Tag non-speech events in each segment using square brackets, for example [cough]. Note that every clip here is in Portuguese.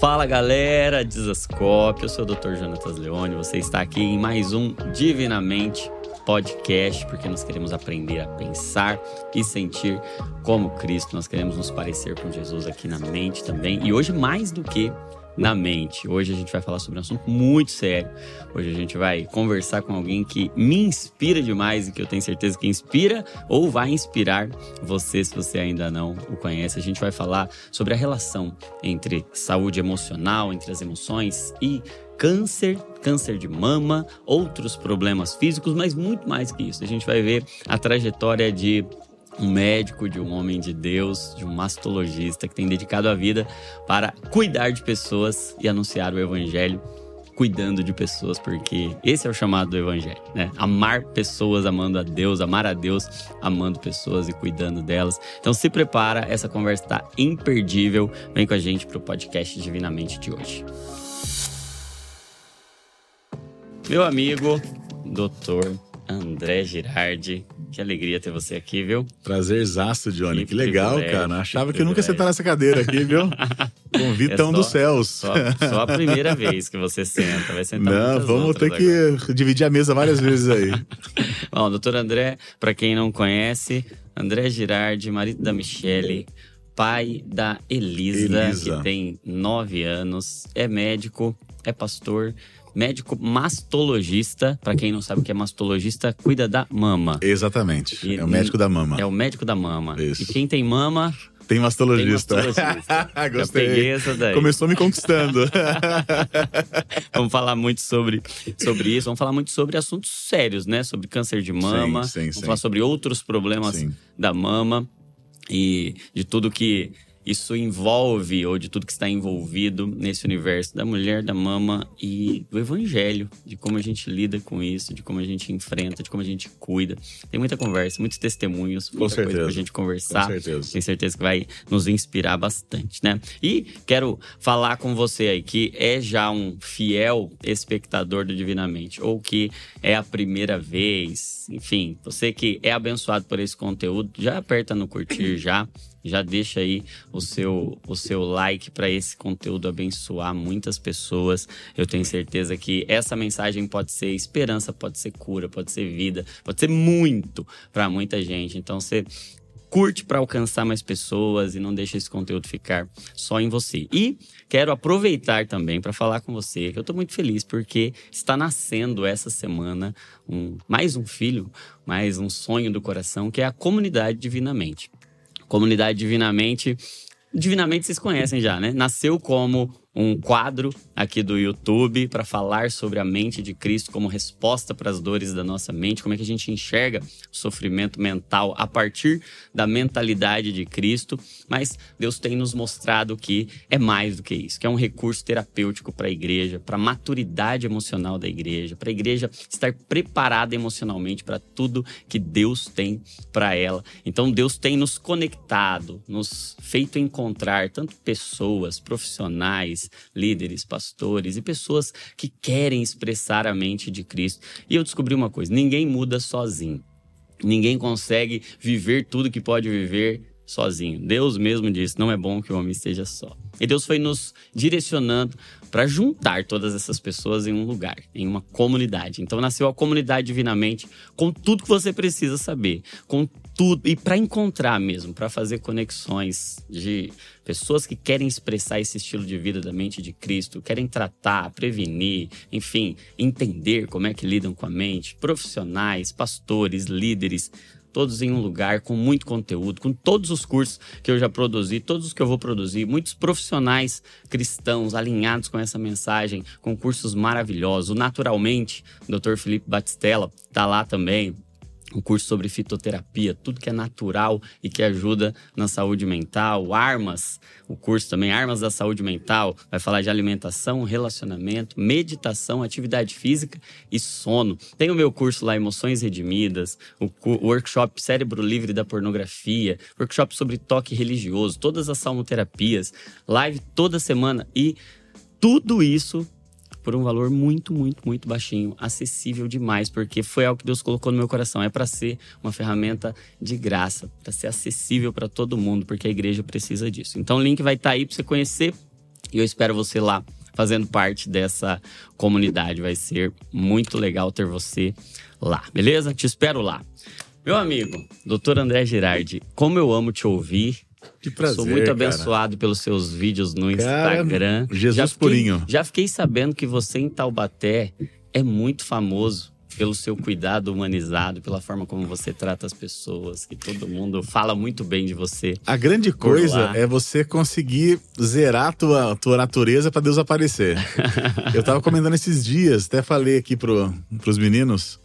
Fala galera, Desascope, eu sou o Dr. Jonatas Leone, você está aqui em mais um Divinamente Podcast, porque nós queremos aprender a pensar e sentir como Cristo, nós queremos nos parecer com Jesus aqui na mente também, e hoje mais do que na mente. Hoje a gente vai falar sobre um assunto muito sério. Hoje a gente vai conversar com alguém que me inspira demais e que eu tenho certeza que inspira ou vai inspirar você se você ainda não o conhece. A gente vai falar sobre a relação entre saúde emocional, entre as emoções e câncer, câncer de mama, outros problemas físicos, mas muito mais que isso. A gente vai ver a trajetória de um médico, de um homem de Deus, de um mastologista que tem dedicado a vida para cuidar de pessoas e anunciar o evangelho cuidando de pessoas, porque esse é o chamado do evangelho, né? Amar pessoas amando a Deus, amar a Deus amando pessoas e cuidando delas. Então se prepara, essa conversa está imperdível. Vem com a gente para o podcast Divinamente de hoje. Meu amigo, doutor André Girardi, que alegria ter você aqui, viu? Prazerzaço, Johnny. Que, que legal, cara. Achava que, que nunca ia sentar nessa cadeira aqui, viu? [laughs] Convitão é dos céus. Só, só, a primeira vez que você senta. Vai sentar Não, vamos ter que agora. dividir a mesa várias vezes aí. [laughs] Bom, doutor André, para quem não conhece, André Girardi, marido da Michele, pai da Elisa, Elisa. que tem nove anos, é médico, é pastor médico mastologista. Para quem não sabe o que é mastologista, cuida da mama. Exatamente. E, é o médico da mama. É o médico da mama. Isso. E quem tem mama tem mastologista. Tem mastologista. [laughs] Gostei. peguei essa daí. Começou me conquistando. [laughs] Vamos falar muito sobre, sobre isso. Vamos falar muito sobre assuntos sérios, né? Sobre câncer de mama. Sim, sim, Vamos sim. falar sobre outros problemas da mama e de tudo que isso envolve, ou de tudo que está envolvido nesse universo da mulher, da mama e do evangelho, de como a gente lida com isso, de como a gente enfrenta, de como a gente cuida. Tem muita conversa, muitos testemunhos, muita com certeza. coisa pra gente conversar. Com certeza. Tenho certeza que vai nos inspirar bastante, né? E quero falar com você aí que é já um fiel espectador do Divinamente, ou que é a primeira vez, enfim, você que é abençoado por esse conteúdo, já aperta no curtir já já deixa aí o seu, o seu like para esse conteúdo abençoar muitas pessoas. Eu tenho certeza que essa mensagem pode ser esperança, pode ser cura, pode ser vida, pode ser muito para muita gente. Então você curte para alcançar mais pessoas e não deixa esse conteúdo ficar só em você. E quero aproveitar também para falar com você que eu estou muito feliz porque está nascendo essa semana um, mais um filho, mais um sonho do coração, que é a comunidade Divinamente. Comunidade Divinamente. Divinamente vocês conhecem já, né? Nasceu como um quadro aqui do YouTube para falar sobre a mente de Cristo como resposta para as dores da nossa mente, como é que a gente enxerga o sofrimento mental a partir da mentalidade de Cristo. Mas Deus tem nos mostrado que é mais do que isso, que é um recurso terapêutico para a igreja, para a maturidade emocional da igreja, para a igreja estar preparada emocionalmente para tudo que Deus tem para ela. Então Deus tem nos conectado, nos feito encontrar tanto pessoas, profissionais, líderes, pastores e pessoas que querem expressar a mente de Cristo. E eu descobri uma coisa: ninguém muda sozinho. Ninguém consegue viver tudo que pode viver sozinho. Deus mesmo disse: não é bom que o homem esteja só. E Deus foi nos direcionando para juntar todas essas pessoas em um lugar, em uma comunidade. Então nasceu a comunidade divinamente com tudo que você precisa saber, com tudo e para encontrar mesmo, para fazer conexões de pessoas que querem expressar esse estilo de vida da mente de Cristo, querem tratar, prevenir, enfim, entender como é que lidam com a mente, profissionais, pastores, líderes, todos em um lugar com muito conteúdo, com todos os cursos que eu já produzi, todos os que eu vou produzir, muitos profissionais cristãos alinhados com essa mensagem, com cursos maravilhosos. Naturalmente, o Dr. Felipe Batistella está lá também, um curso sobre fitoterapia, tudo que é natural e que ajuda na saúde mental, armas, o curso também Armas da Saúde Mental, vai falar de alimentação, relacionamento, meditação, atividade física e sono. Tem o meu curso lá Emoções Redimidas, o, o workshop Cérebro Livre da Pornografia, workshop sobre toque religioso, todas as salmoterapias, live toda semana e tudo isso por um valor muito, muito, muito baixinho, acessível demais, porque foi algo que Deus colocou no meu coração. É para ser uma ferramenta de graça, para ser acessível para todo mundo, porque a igreja precisa disso. Então o link vai estar tá aí para você conhecer E eu espero você lá fazendo parte dessa comunidade. Vai ser muito legal ter você lá, beleza? Te espero lá. Meu amigo, doutor André Girardi, como eu amo te ouvir. Que prazer, Sou muito abençoado cara. pelos seus vídeos no Instagram. Jesus já fiquei, purinho. Já fiquei sabendo que você em Taubaté é muito famoso pelo seu cuidado humanizado, pela forma como você trata as pessoas, que todo mundo fala muito bem de você. A grande coisa é você conseguir zerar a tua, tua natureza para Deus aparecer. [laughs] Eu tava comentando esses dias, até falei aqui pro, pros meninos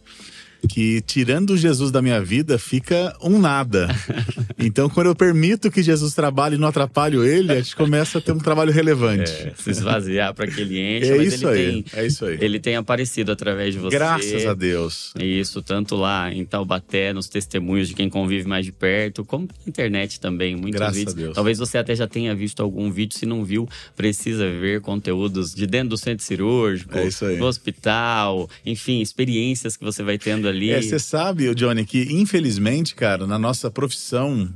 que tirando Jesus da minha vida fica um nada. [laughs] Então, quando eu permito que Jesus trabalhe e não atrapalho ele, a gente começa a ter um trabalho relevante. É, se esvaziar para que [laughs] ele enche. É isso aí. Tem, é isso aí. Ele tem aparecido através de você. Graças a Deus. Isso, tanto lá em Taubaté, nos testemunhos de quem convive mais de perto, como na internet também. Muitos Graças vídeos. A Deus. Talvez você até já tenha visto algum vídeo. Se não viu, precisa ver conteúdos de dentro do centro cirúrgico, é do hospital, enfim, experiências que você vai tendo ali. É, você sabe, Johnny, que infelizmente, cara, na nossa profissão,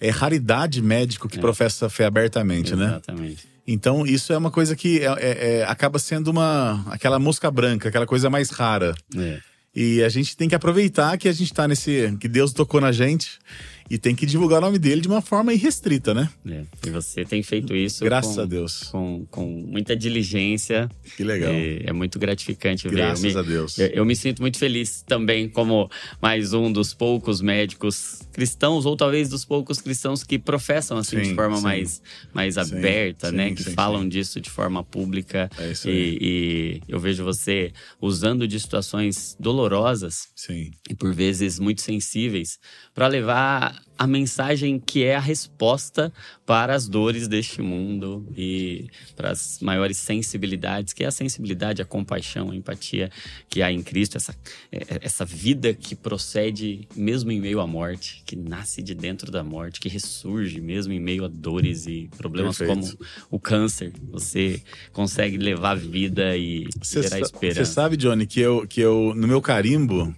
é raridade médico que é. professa fé abertamente, Exatamente. né? Exatamente. Então, isso é uma coisa que é, é, é, acaba sendo uma aquela mosca branca, aquela coisa mais rara. É. E a gente tem que aproveitar que a gente está nesse. que Deus tocou na gente e tem que divulgar o nome dele de uma forma irrestrita, né? É, e você tem feito isso. Graças com, a Deus. Com, com muita diligência. Que legal. é muito gratificante Graças ver. Graças a Deus. Eu, eu, me sinto muito feliz também, como mais um dos poucos médicos cristãos, ou talvez dos poucos cristãos que professam assim sim, de forma sim. mais, mais aberta, sim, né? Que falam disso de forma pública. É isso e, e eu vejo você usando de situações dolorosas sim. e por vezes muito sensíveis para levar a mensagem que é a resposta para as dores deste mundo e para as maiores sensibilidades, que é a sensibilidade, a compaixão, a empatia que há em Cristo, essa, é, essa vida que procede mesmo em meio à morte, que nasce de dentro da morte, que ressurge mesmo em meio a dores e problemas Perfeito. como o câncer. Você consegue levar vida e Cê gerar esperança. Você sabe, Johnny, que eu, que eu, no meu carimbo,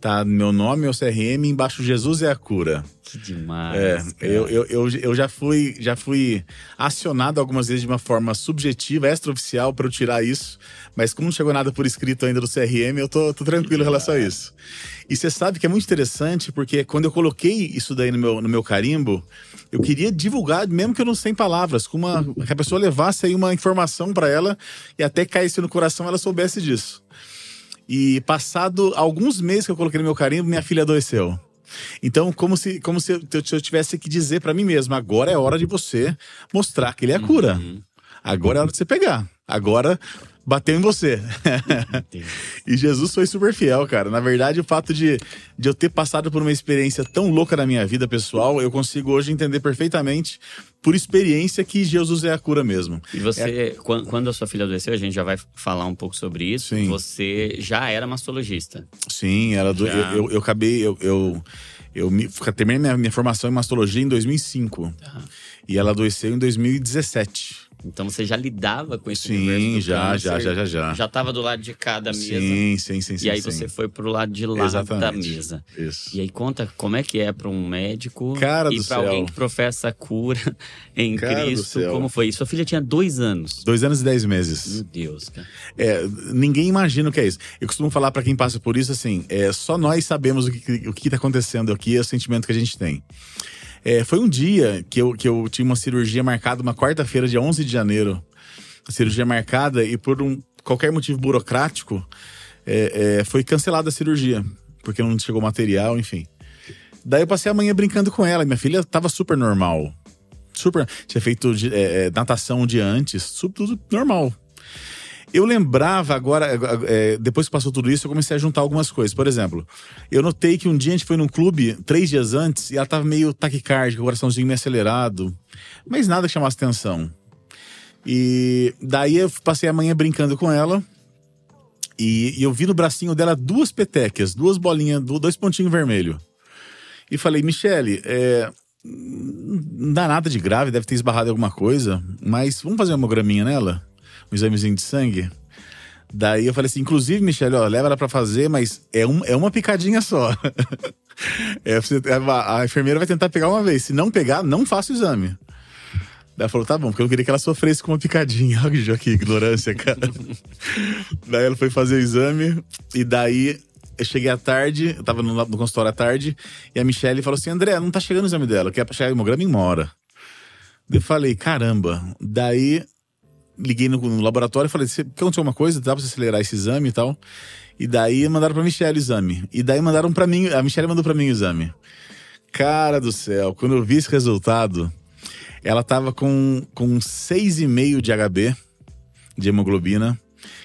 tá meu nome, meu CRM, embaixo Jesus é a cura. Que demais. É, eu, eu, eu, eu, já fui já fui acionado algumas vezes de uma forma subjetiva, extraoficial, para eu tirar isso. Mas como não chegou nada por escrito ainda do CRM, eu tô, tô tranquilo em relação a isso. E você sabe que é muito interessante, porque quando eu coloquei isso daí no meu, no meu carimbo, eu queria divulgar, mesmo que eu não sei palavras, com uma, que a pessoa levasse aí uma informação para ela e até caísse no coração ela soubesse disso. E passado alguns meses que eu coloquei no meu carimbo, minha filha adoeceu. Então, como se, como se eu tivesse que dizer para mim mesmo: agora é hora de você mostrar que ele é a cura. Uhum. Agora é hora de você pegar. Agora bateu em você. [laughs] e Jesus foi super fiel, cara. Na verdade, o fato de, de eu ter passado por uma experiência tão louca na minha vida pessoal, eu consigo hoje entender perfeitamente, por experiência, que Jesus é a cura mesmo. E você, é... quando a sua filha adoeceu, a gente já vai falar um pouco sobre isso. Sim. Você já era mastologista. Sim, ela do, eu, eu, eu, acabei. Eu, eu, eu me, terminei minha, minha formação em mastologia em 2005. Tá. E ela adoeceu em 2017. Então você já lidava com esse Sim, já, já, já, já, já. Já estava do lado de cada mesa. Sim, sim, sim. E aí sim. você foi pro lado de lá Exatamente. da mesa. Isso. E aí conta como é que é para um médico Cara e para alguém que professa a cura [laughs] em Cara Cristo. Como foi? Sua filha tinha dois anos. Dois anos e dez meses. Meu Deus, cara. É, ninguém imagina o que é isso. Eu costumo falar para quem passa por isso assim: é, só nós sabemos o que, o que tá acontecendo aqui, é o sentimento que a gente tem. É, foi um dia que eu, que eu tinha uma cirurgia marcada, uma quarta-feira, dia 11 de janeiro. A cirurgia marcada e por um, qualquer motivo burocrático, é, é, foi cancelada a cirurgia, porque não chegou material, enfim. Daí eu passei a manhã brincando com ela. Minha filha tava super normal. Super. Tinha feito é, natação um dia antes, tudo normal. Eu lembrava agora, é, depois que passou tudo isso, eu comecei a juntar algumas coisas. Por exemplo, eu notei que um dia a gente foi num clube, três dias antes, e ela tava meio taquicárdica, o coraçãozinho meio acelerado. Mas nada que chamasse atenção. E daí eu passei a manhã brincando com ela. E, e eu vi no bracinho dela duas petecas, duas bolinhas, dois pontinhos vermelhos. E falei, Michele, é, não dá nada de grave, deve ter esbarrado em alguma coisa, mas vamos fazer uma hemograminha nela? Um examezinho de sangue? Daí eu falei assim, inclusive, Michele, ó, leva ela pra fazer, mas é, um, é uma picadinha só. [laughs] é, você, a, a enfermeira vai tentar pegar uma vez. Se não pegar, não faça o exame. Daí ela falou, tá bom, porque eu queria que ela sofresse com uma picadinha. [laughs] Olha que ignorância, cara. [laughs] daí ela foi fazer o exame, e daí eu cheguei à tarde, eu tava no, no consultório à tarde, e a Michelle falou assim: André, não tá chegando o exame dela, quer chegar o hemograma em uma hora. Eu falei, caramba. Daí liguei no, no laboratório e falei: quer aconteceu alguma coisa? Dá pra você acelerar esse exame e tal? E daí mandaram pra Michelle o exame. E daí mandaram pra mim, a Michelle mandou pra mim o exame. Cara do céu, quando eu vi esse resultado, ela tava com, com 6,5 de HB, de hemoglobina,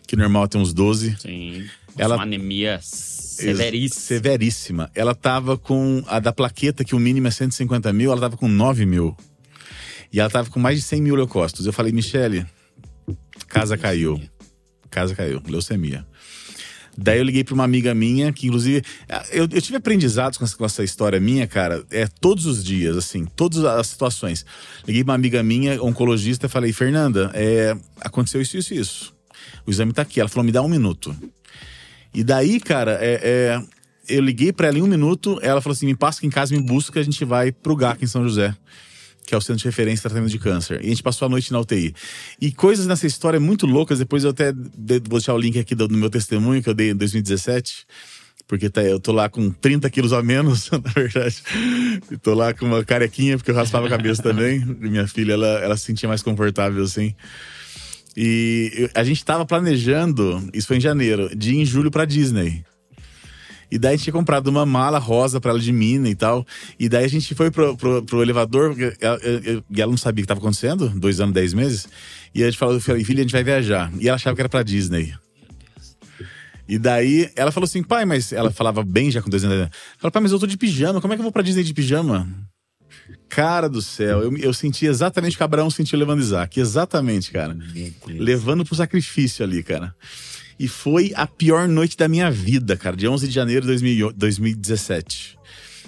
que normal tem uns 12. Sim. Ela, uma anemia severíssima. Severíssima. Ela tava com a da plaqueta, que o mínimo é 150 mil, ela tava com 9 mil. E ela tava com mais de 100 mil leucócitos. Eu falei, Michele, casa caiu. Casa caiu, leucemia. Daí eu liguei para uma amiga minha, que inclusive. Eu, eu tive aprendizados com essa, com essa, história minha, cara, é todos os dias, assim, todas as situações. Liguei pra uma amiga minha, oncologista, e falei, Fernanda, é, aconteceu isso, isso, isso. O exame tá aqui. Ela falou, me dá um minuto. E daí, cara, é, é, eu liguei para ela em um minuto, ela falou assim: me passa aqui em casa, me busca, a gente vai pro GAC em São José que é o Centro de Referência de Tratamento de Câncer. E a gente passou a noite na UTI. E coisas nessa história muito loucas, depois eu até vou deixar o link aqui do, no meu testemunho que eu dei em 2017. Porque tá, eu tô lá com 30 quilos a menos, [laughs] na verdade. E tô lá com uma carequinha, porque eu raspava a cabeça também. E minha filha, ela, ela se sentia mais confortável, assim. E a gente tava planejando, isso foi em janeiro, de ir em julho pra Disney. E daí a gente tinha comprado uma mala rosa para ela de mina e tal. E daí a gente foi pro, pro, pro elevador e ela não sabia o que estava acontecendo, dois anos, dez meses. E a gente falou, filha, a gente vai viajar. E ela achava que era pra Disney. E daí ela falou assim, pai, mas ela falava bem já com dois anos. Ela falou, pai, mas eu tô de pijama, como é que eu vou pra Disney de pijama? Cara do céu, eu, eu senti exatamente o que Abraão sentiu levando Isaac. Exatamente, cara. Levando pro sacrifício ali, cara. E foi a pior noite da minha vida, cara, de 11 de janeiro de 2017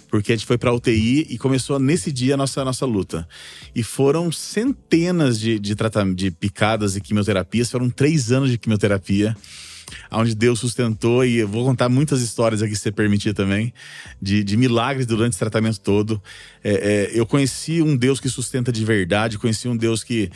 porque a gente foi para UTI e começou nesse dia a nossa, a nossa luta. E foram centenas de, de, de picadas e quimioterapias, foram três anos de quimioterapia, onde Deus sustentou, e eu vou contar muitas histórias aqui, se você permitir também, de, de milagres durante esse tratamento todo. É, é, eu conheci um Deus que sustenta de verdade, conheci um Deus que,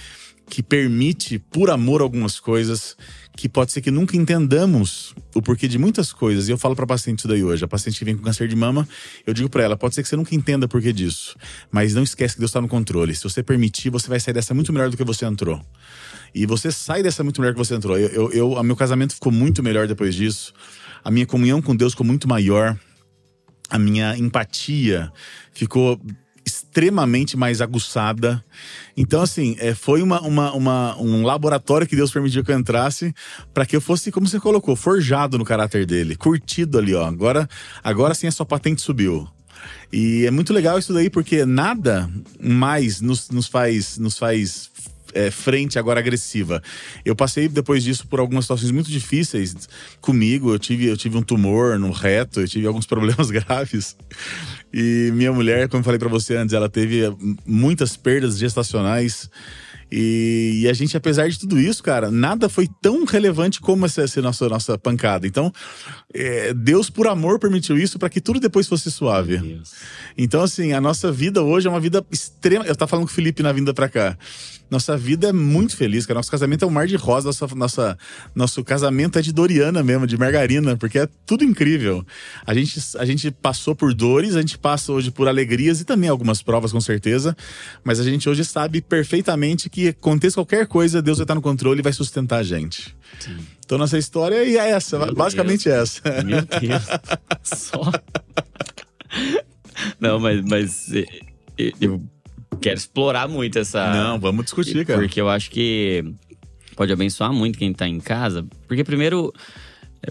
que permite, por amor, algumas coisas que pode ser que nunca entendamos o porquê de muitas coisas. E eu falo para paciente isso daí hoje. A paciente que vem com câncer de mama, eu digo para ela: pode ser que você nunca entenda porquê disso, mas não esquece que Deus está no controle. Se você permitir, você vai sair dessa muito melhor do que você entrou. E você sai dessa muito melhor que você entrou. Eu, eu, eu meu casamento ficou muito melhor depois disso. A minha comunhão com Deus ficou muito maior. A minha empatia ficou extremamente mais aguçada. Então, assim, é, foi uma, uma, uma, um laboratório que Deus permitiu que eu entrasse para que eu fosse, como você colocou, forjado no caráter dele, curtido ali, ó. Agora, agora sim a sua patente subiu. E é muito legal isso daí, porque nada mais nos, nos faz, nos faz é, frente agora agressiva. Eu passei depois disso por algumas situações muito difíceis comigo. Eu tive, eu tive um tumor no reto, eu tive alguns [laughs] problemas graves. E minha mulher, como eu falei para você antes, ela teve muitas perdas gestacionais. E, e, a gente, apesar de tudo isso, cara, nada foi tão relevante como essa, essa nossa, nossa pancada. Então, é, Deus, por amor, permitiu isso para que tudo depois fosse suave. Então, assim, a nossa vida hoje é uma vida extrema. Eu tava falando com o Felipe na vinda para cá. Nossa vida é muito feliz, cara. Nosso casamento é um mar de rosa. Nossa, nossa, nosso casamento é de Doriana mesmo, de margarina, porque é tudo incrível. A gente, a gente passou por dores, a gente passa hoje por alegrias e também algumas provas, com certeza. Mas a gente hoje sabe perfeitamente que aconteça qualquer coisa, Deus vai estar no controle e vai sustentar a gente. Sim. Então nossa história é essa, Meu basicamente Deus. essa. Meu [laughs] Deus. Só. Não, mas, mas eu quero explorar muito essa. Não, vamos discutir, cara. Porque eu acho que pode abençoar muito quem tá em casa. Porque, primeiro,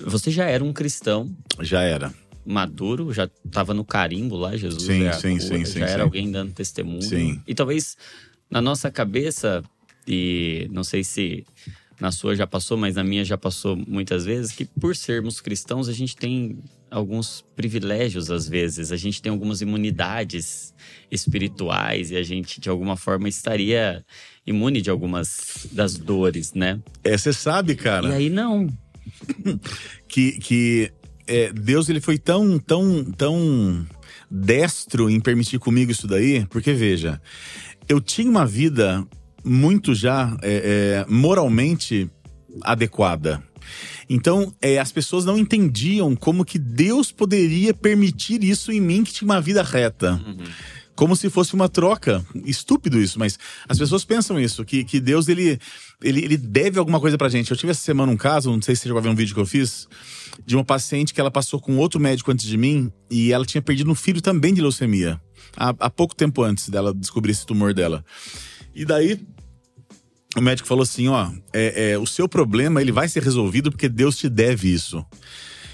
você já era um cristão. Já era. Maduro, já tava no carimbo lá, Jesus. Sim, é sim, sim, sim. Já sim, era sim. alguém dando testemunho. Sim. E talvez na nossa cabeça, e não sei se na sua já passou, mas na minha já passou muitas vezes, que por sermos cristãos a gente tem alguns privilégios às vezes, a gente tem algumas imunidades espirituais e a gente de alguma forma estaria imune de algumas das dores, né? É, você sabe, cara. E aí não. que que é, Deus ele foi tão tão tão destro em permitir comigo isso daí, porque veja, eu tinha uma vida muito já é, é, moralmente adequada. Então, é, as pessoas não entendiam como que Deus poderia permitir isso em mim que tinha uma vida reta. Uhum. Como se fosse uma troca. Estúpido isso, mas as pessoas pensam isso, que, que Deus ele, ele, ele deve alguma coisa pra gente. Eu tive essa semana um caso, não sei se você já vai ver um vídeo que eu fiz, de uma paciente que ela passou com outro médico antes de mim e ela tinha perdido um filho também de leucemia. Há, há pouco tempo antes dela descobrir esse tumor dela. E daí o médico falou assim: ó, é, é, o seu problema ele vai ser resolvido porque Deus te deve isso.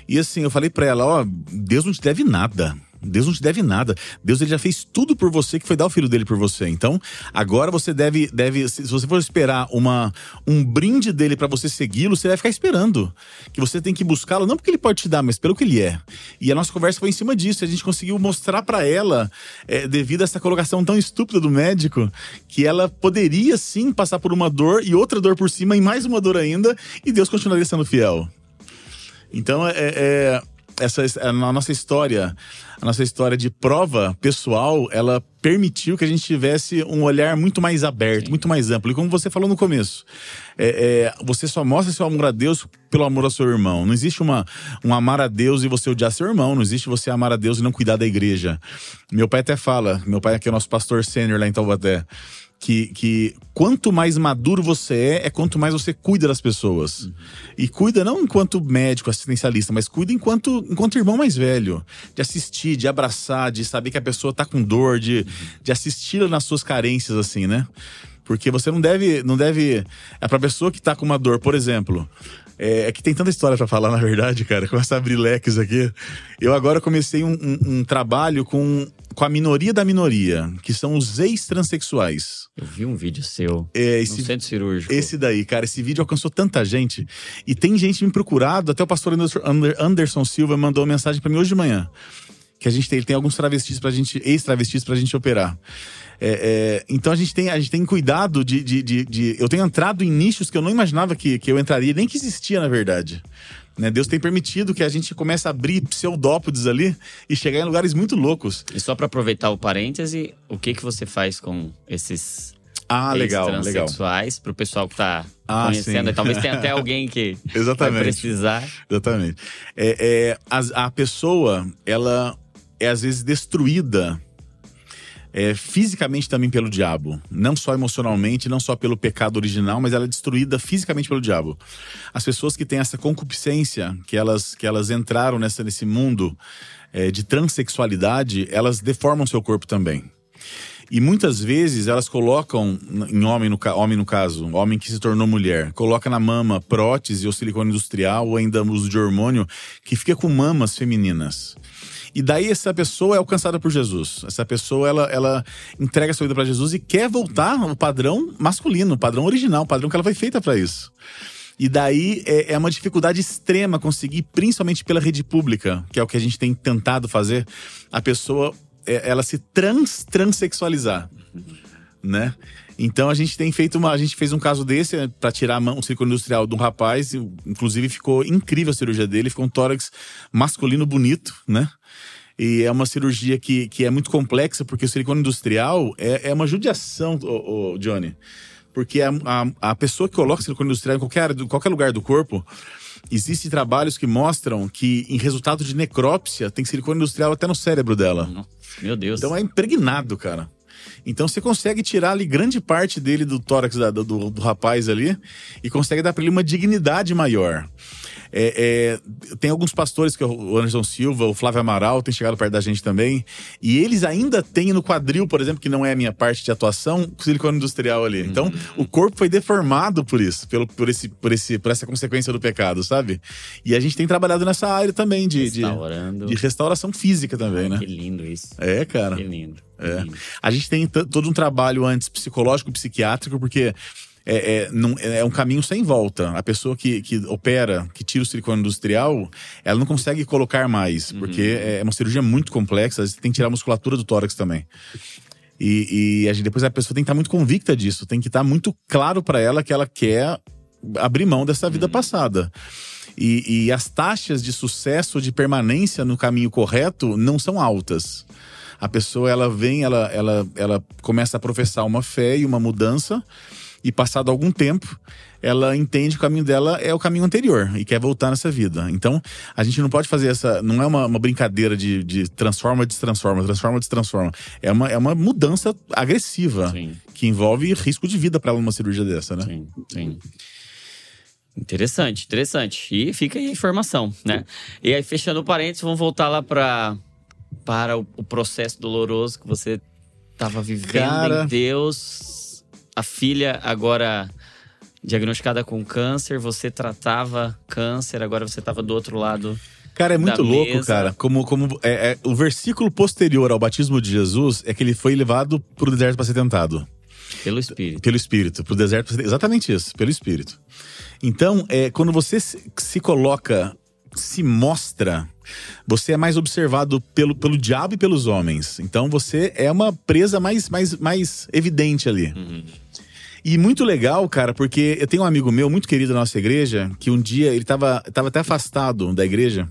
E assim, eu falei para ela: ó, Deus não te deve nada. Deus não te deve nada. Deus ele já fez tudo por você que foi dar o filho dele por você. Então, agora você deve, deve se você for esperar uma, um brinde dele para você segui-lo, você vai ficar esperando. Que você tem que buscá-lo, não porque ele pode te dar, mas pelo que ele é. E a nossa conversa foi em cima disso. A gente conseguiu mostrar para ela, é, devido a essa colocação tão estúpida do médico, que ela poderia sim passar por uma dor e outra dor por cima e mais uma dor ainda, e Deus continuaria sendo fiel. Então, é, é essa a nossa história, a nossa história de prova pessoal, ela permitiu que a gente tivesse um olhar muito mais aberto, Sim. muito mais amplo. E como você falou no começo, é, é, você só mostra seu amor a Deus pelo amor ao seu irmão. Não existe uma, um amar a Deus e você odiar seu irmão. Não existe você amar a Deus e não cuidar da igreja. Meu pai até fala, meu pai aqui é nosso pastor sênior lá em Taubaté que, que quanto mais maduro você é, é quanto mais você cuida das pessoas. Uhum. E cuida não enquanto médico, assistencialista, mas cuida enquanto, enquanto irmão mais velho. De assistir, de abraçar, de saber que a pessoa tá com dor, de, de assistir nas suas carências, assim, né? Porque você não deve. não deve É pra pessoa que tá com uma dor, por exemplo. É, é que tem tanta história para falar, [laughs] na verdade, cara. Começa a abrir leques aqui. Eu agora comecei um, um, um trabalho com, com a minoria da minoria, que são os ex-transexuais. Eu vi um vídeo seu é, esse, no centro cirúrgico. Esse daí, cara. Esse vídeo alcançou tanta gente. E tem gente me procurado. Até o pastor Anderson Silva mandou uma mensagem para mim hoje de manhã. Que a gente tem, ele tem alguns travestis pra gente, ex-travestis pra gente operar. É, é, então a gente tem, a gente tem cuidado de, de, de, de, Eu tenho entrado em nichos que eu não imaginava que, que eu entraria, nem que existia, na verdade. Né? Deus tem permitido que a gente comece a abrir pseudópodes ali e chegar em lugares muito loucos. E só para aproveitar o parêntese, o que, que você faz com esses ah, legal, transexuais para o pessoal que está ah, conhecendo. Sim. Talvez tenha [laughs] até alguém que Exatamente. vai precisar. Exatamente. É, é, a, a pessoa, ela é às vezes destruída é, fisicamente também pelo diabo. Não só emocionalmente, não só pelo pecado original, mas ela é destruída fisicamente pelo diabo. As pessoas que têm essa concupiscência, que elas, que elas entraram nessa, nesse mundo é, de transexualidade, elas deformam seu corpo também. E muitas vezes elas colocam em homem no, homem no caso, homem que se tornou mulher, coloca na mama prótese ou silicone industrial ou ainda uso de hormônio que fica com mamas femininas. E daí essa pessoa é alcançada por Jesus. Essa pessoa ela, ela entrega sua vida para Jesus e quer voltar ao padrão masculino, o padrão original, o padrão que ela foi feita para isso. E daí é, é, uma dificuldade extrema conseguir, principalmente pela rede pública, que é o que a gente tem tentado fazer, a pessoa é, ela se trans transexualizar, né? Então a gente tem feito uma, a gente fez um caso desse é, para tirar mão, um silicone industrial de um rapaz, inclusive ficou incrível a cirurgia dele, ficou um tórax masculino bonito, né? E é uma cirurgia que, que é muito complexa, porque o silicone industrial é, é uma judiação, Johnny. Porque a, a, a, pessoa que coloca silicone industrial em qualquer, qualquer lugar do corpo, existem trabalhos que mostram que, em resultado de necrópsia, tem silicone industrial até no cérebro dela. Meu Deus. Então é impregnado, cara. Então você consegue tirar ali grande parte dele do tórax da, do, do, rapaz ali e consegue dar para ele uma dignidade maior. É, é, tem alguns pastores, que é o Anderson Silva, o Flávio Amaral, tem chegado perto da gente também. E eles ainda têm no quadril, por exemplo, que não é a minha parte de atuação, silicone industrial ali. Então, uhum. o corpo foi deformado por isso, pelo, por, esse, por, esse, por essa consequência do pecado, sabe? E a gente tem trabalhado nessa área também de, de, de restauração física também, né? Que lindo isso. É, cara. Que lindo. É. A gente tem todo um trabalho antes psicológico, psiquiátrico, porque é, é, não, é, um caminho sem volta. A pessoa que, que opera, que tira o silicone industrial, ela não consegue colocar mais, uhum. porque é uma cirurgia muito complexa, você tem que tirar a musculatura do tórax também. E, e a gente, depois a pessoa tem que estar muito convicta disso, tem que estar muito claro para ela que ela quer abrir mão dessa vida uhum. passada. E, e as taxas de sucesso, de permanência no caminho correto não são altas. A pessoa ela vem, ela, ela, ela começa a professar uma fé e uma mudança E passado algum tempo, ela entende que o caminho dela é o caminho anterior e quer voltar nessa vida. Então, a gente não pode fazer essa. Não é uma, uma brincadeira de, de transforma, destransforma, transforma, destransforma. É uma, é uma mudança agressiva Sim. que envolve risco de vida para ela numa cirurgia dessa, né? Sim, sim. Interessante, interessante. E fica aí a informação, né? E aí, fechando o parênteses, vamos voltar lá para para o, o processo doloroso que você estava vivendo Cara. em Deus. A filha agora diagnosticada com câncer, você tratava câncer, agora você estava do outro lado. Cara, é muito louco, mesa. cara. Como, como é, é- o versículo posterior ao batismo de Jesus é que ele foi levado pro deserto para ser tentado. Pelo Espírito. Pelo Espírito, pro deserto. pra ser- Exatamente isso, pelo Espírito. Então, é, quando você se, se coloca, se mostra, você é mais observado pelo, pelo diabo e pelos homens. Então, você é uma presa mais, mais, mais evidente ali. E muito legal, cara, porque eu tenho um amigo meu, muito querido da nossa igreja, que um dia ele tava, tava até afastado da igreja.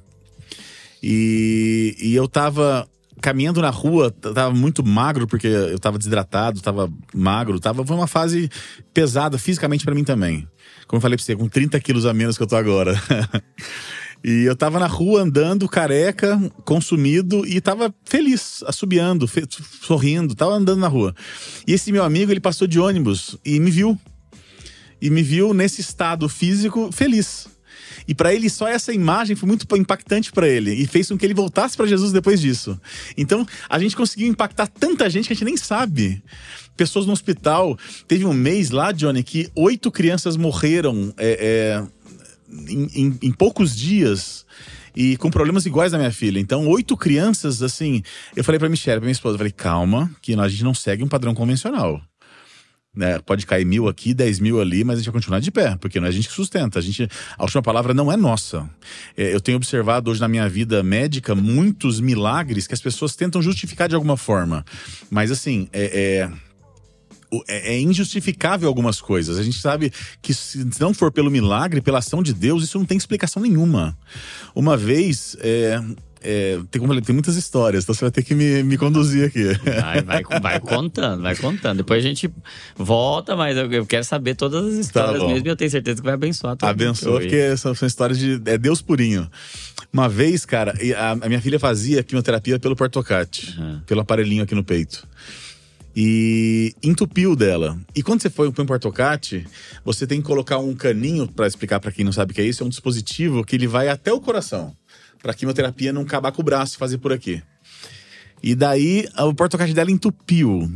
E, e eu tava caminhando na rua, tava muito magro, porque eu tava desidratado, tava magro, tava, foi uma fase pesada fisicamente pra mim também. Como eu falei pra você, com 30 quilos a menos que eu tô agora. [laughs] E eu tava na rua andando, careca, consumido, e tava feliz, assobiando, fe- sorrindo, tava andando na rua. E esse meu amigo, ele passou de ônibus e me viu. E me viu nesse estado físico feliz. E pra ele só essa imagem foi muito impactante pra ele e fez com que ele voltasse pra Jesus depois disso. Então, a gente conseguiu impactar tanta gente que a gente nem sabe. Pessoas no hospital. Teve um mês lá, Johnny, que oito crianças morreram é, é, em, em- em poucos dias e com problemas iguais da minha filha. Então, oito crianças, assim. Eu falei pra Michelle, pra minha esposa, falei, calma, que a gente não segue um padrão convencional. Né? Pode cair mil aqui, dez mil ali, mas a gente vai continuar de pé, porque não é a gente que sustenta. A, gente, a última palavra não é nossa. É, eu tenho observado hoje na minha vida médica muitos milagres que as pessoas tentam justificar de alguma forma. Mas assim, é- é, é, é injustificável algumas coisas. A gente sabe que se não for pelo milagre, pela ação de Deus, isso não tem explicação nenhuma. Uma vez, é, é, tem, como eu falei, tem muitas histórias, então você vai ter que me, me conduzir aqui. Vai, vai, vai contando, vai contando. Depois a gente volta, mas eu, eu quero saber todas as histórias bom. mesmo e eu tenho certeza que vai abençoar todo Abençoa, porque são, são histórias de. É Deus purinho. Uma vez, cara, a, a minha filha fazia quimioterapia pelo portocate, Uhum. pelo aparelhinho aqui no peito. E entupiu dela. E quando você foi põe um portocate, você tem que colocar um caninho, pra explicar pra quem não sabe o que é isso, é um dispositivo que ele vai até o coração. Pra quimioterapia não acabar com o braço e fazer por aqui. E daí o portocate dela entupiu.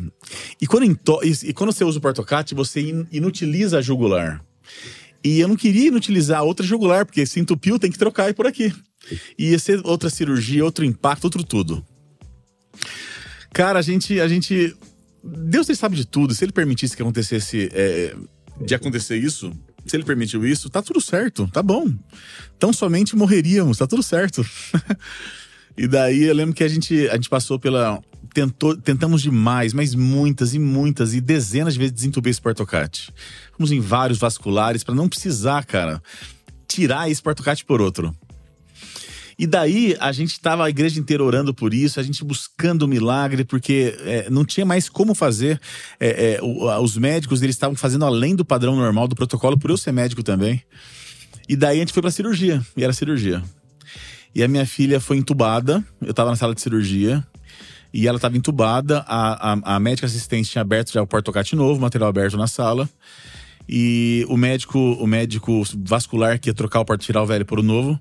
E quando, e- quando você usa o portocate, você in- inutiliza a jugular. E eu não queria inutilizar a outra jugular, porque se entupiu, tem que trocar e por aqui. E ia ser outra cirurgia, outro impacto, outro tudo. Cara, a gente. A gente Deus ele sabe de tudo. Se ele permitisse que acontecesse. é, de acontecer isso, se ele permitiu isso, tá tudo certo, tá bom. Então somente morreríamos, tá tudo certo. [laughs] e daí eu lembro que a gente, a gente passou pela. Tentou, tentamos demais, mas muitas e muitas e dezenas de vezes desentupir esse portocate. Fomos em vários vasculares pra não precisar, cara, tirar esse portocate por outro. E daí a gente tava a igreja inteira orando por isso, a gente buscando o milagre, porque é, não tinha mais como fazer. É, é, os médicos eles estavam fazendo além do padrão normal do protocolo, por eu ser médico também. E daí a gente foi pra cirurgia, e era cirurgia. E a minha filha foi entubada, eu tava na sala de cirurgia, e ela tava entubada, a, a, a médica assistente tinha aberto já o portocate novo, material aberto na sala. E o médico, o médico vascular que ia trocar o porto tirar o velho por o novo,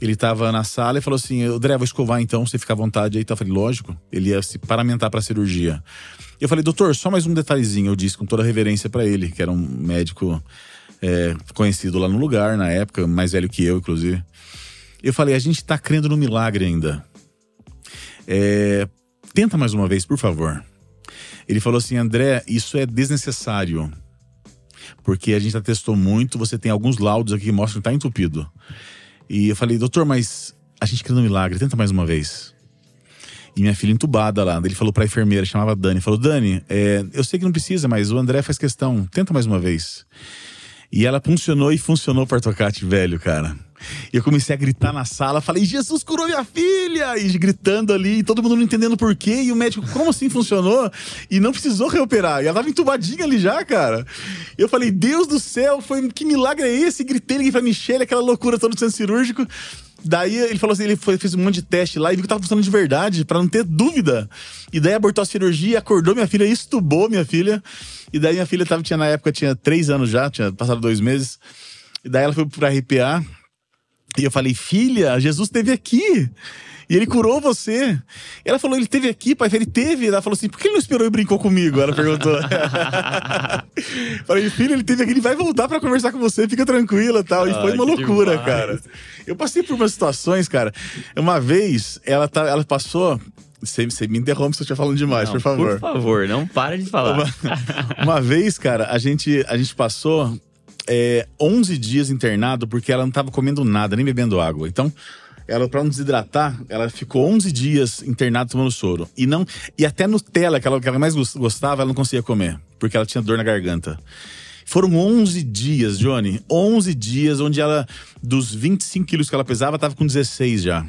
ele tava na sala e falou assim: André, vou escovar então, você fica à vontade aí. Eu falei, lógico, ele ia se paramentar pra cirurgia. Eu falei, doutor, só mais um detalhezinho, eu disse com toda reverência pra ele, que era um médico é, conhecido lá no lugar, na época, mais velho que eu, inclusive. Eu falei, a gente tá crendo no milagre ainda. É, tenta mais uma vez, por favor. Ele falou assim, André, isso é desnecessário. Porque a gente já testou muito, você tem alguns laudos aqui que mostram que tá entupido. E eu falei, doutor, mas a gente crê no milagre, tenta mais uma vez. E minha filha entubada lá. Ele falou pra enfermeira, chamava Dani, falou: Dani, é, eu sei que não precisa, mas o André faz questão, tenta mais uma vez. E ela funcionou e funcionou o portocate velho, cara. E eu comecei a gritar na sala, falei, Jesus curou minha filha! E gritando ali, todo mundo não entendendo por quê. E o médico, como assim funcionou? E não precisou reoperar. E ela tava entubadinha ali já, cara. Eu falei, Deus do céu, foi, que milagre é esse? E gritei, liguei pra Michelle, aquela loucura toda no centro cirúrgico. Daí ele falou assim: ele foi, fez um monte de teste lá e viu que tava funcionando de verdade, para não ter dúvida. E daí abortou a cirurgia, acordou minha filha, estubou minha filha. E daí minha filha tava, tinha, na época tinha três anos já, tinha passado dois meses. E daí ela foi pra RPA. E eu falei, filha, Jesus esteve aqui. E ele curou você. E ela falou, ele teve aqui, pai. Ele teve. Ela falou assim, por que ele não esperou e brincou comigo? Ela perguntou. [laughs] Falei, filho, ele teve aqui, ele vai voltar para conversar com você, fica tranquila tal. E foi uma loucura, demais. cara. Eu passei por umas situações, cara. Uma vez, ela, tá, ela passou você, você, me interrompe se eu estiver falando demais, não, por favor. Por favor, não para de falar. Uma, uma vez, cara, a gente, a gente passou é, 11 dias internado porque ela não estava comendo nada, nem bebendo água. Então, ela para não desidratar, ela ficou 11 dias internada tomando soro. E não e até Nutella, que ela, que ela mais gostava, ela não conseguia comer, porque ela tinha dor na garganta. Foram 11 dias, Johnny. 11 dias onde ela, dos 25 quilos que ela pesava, tava com 16 já.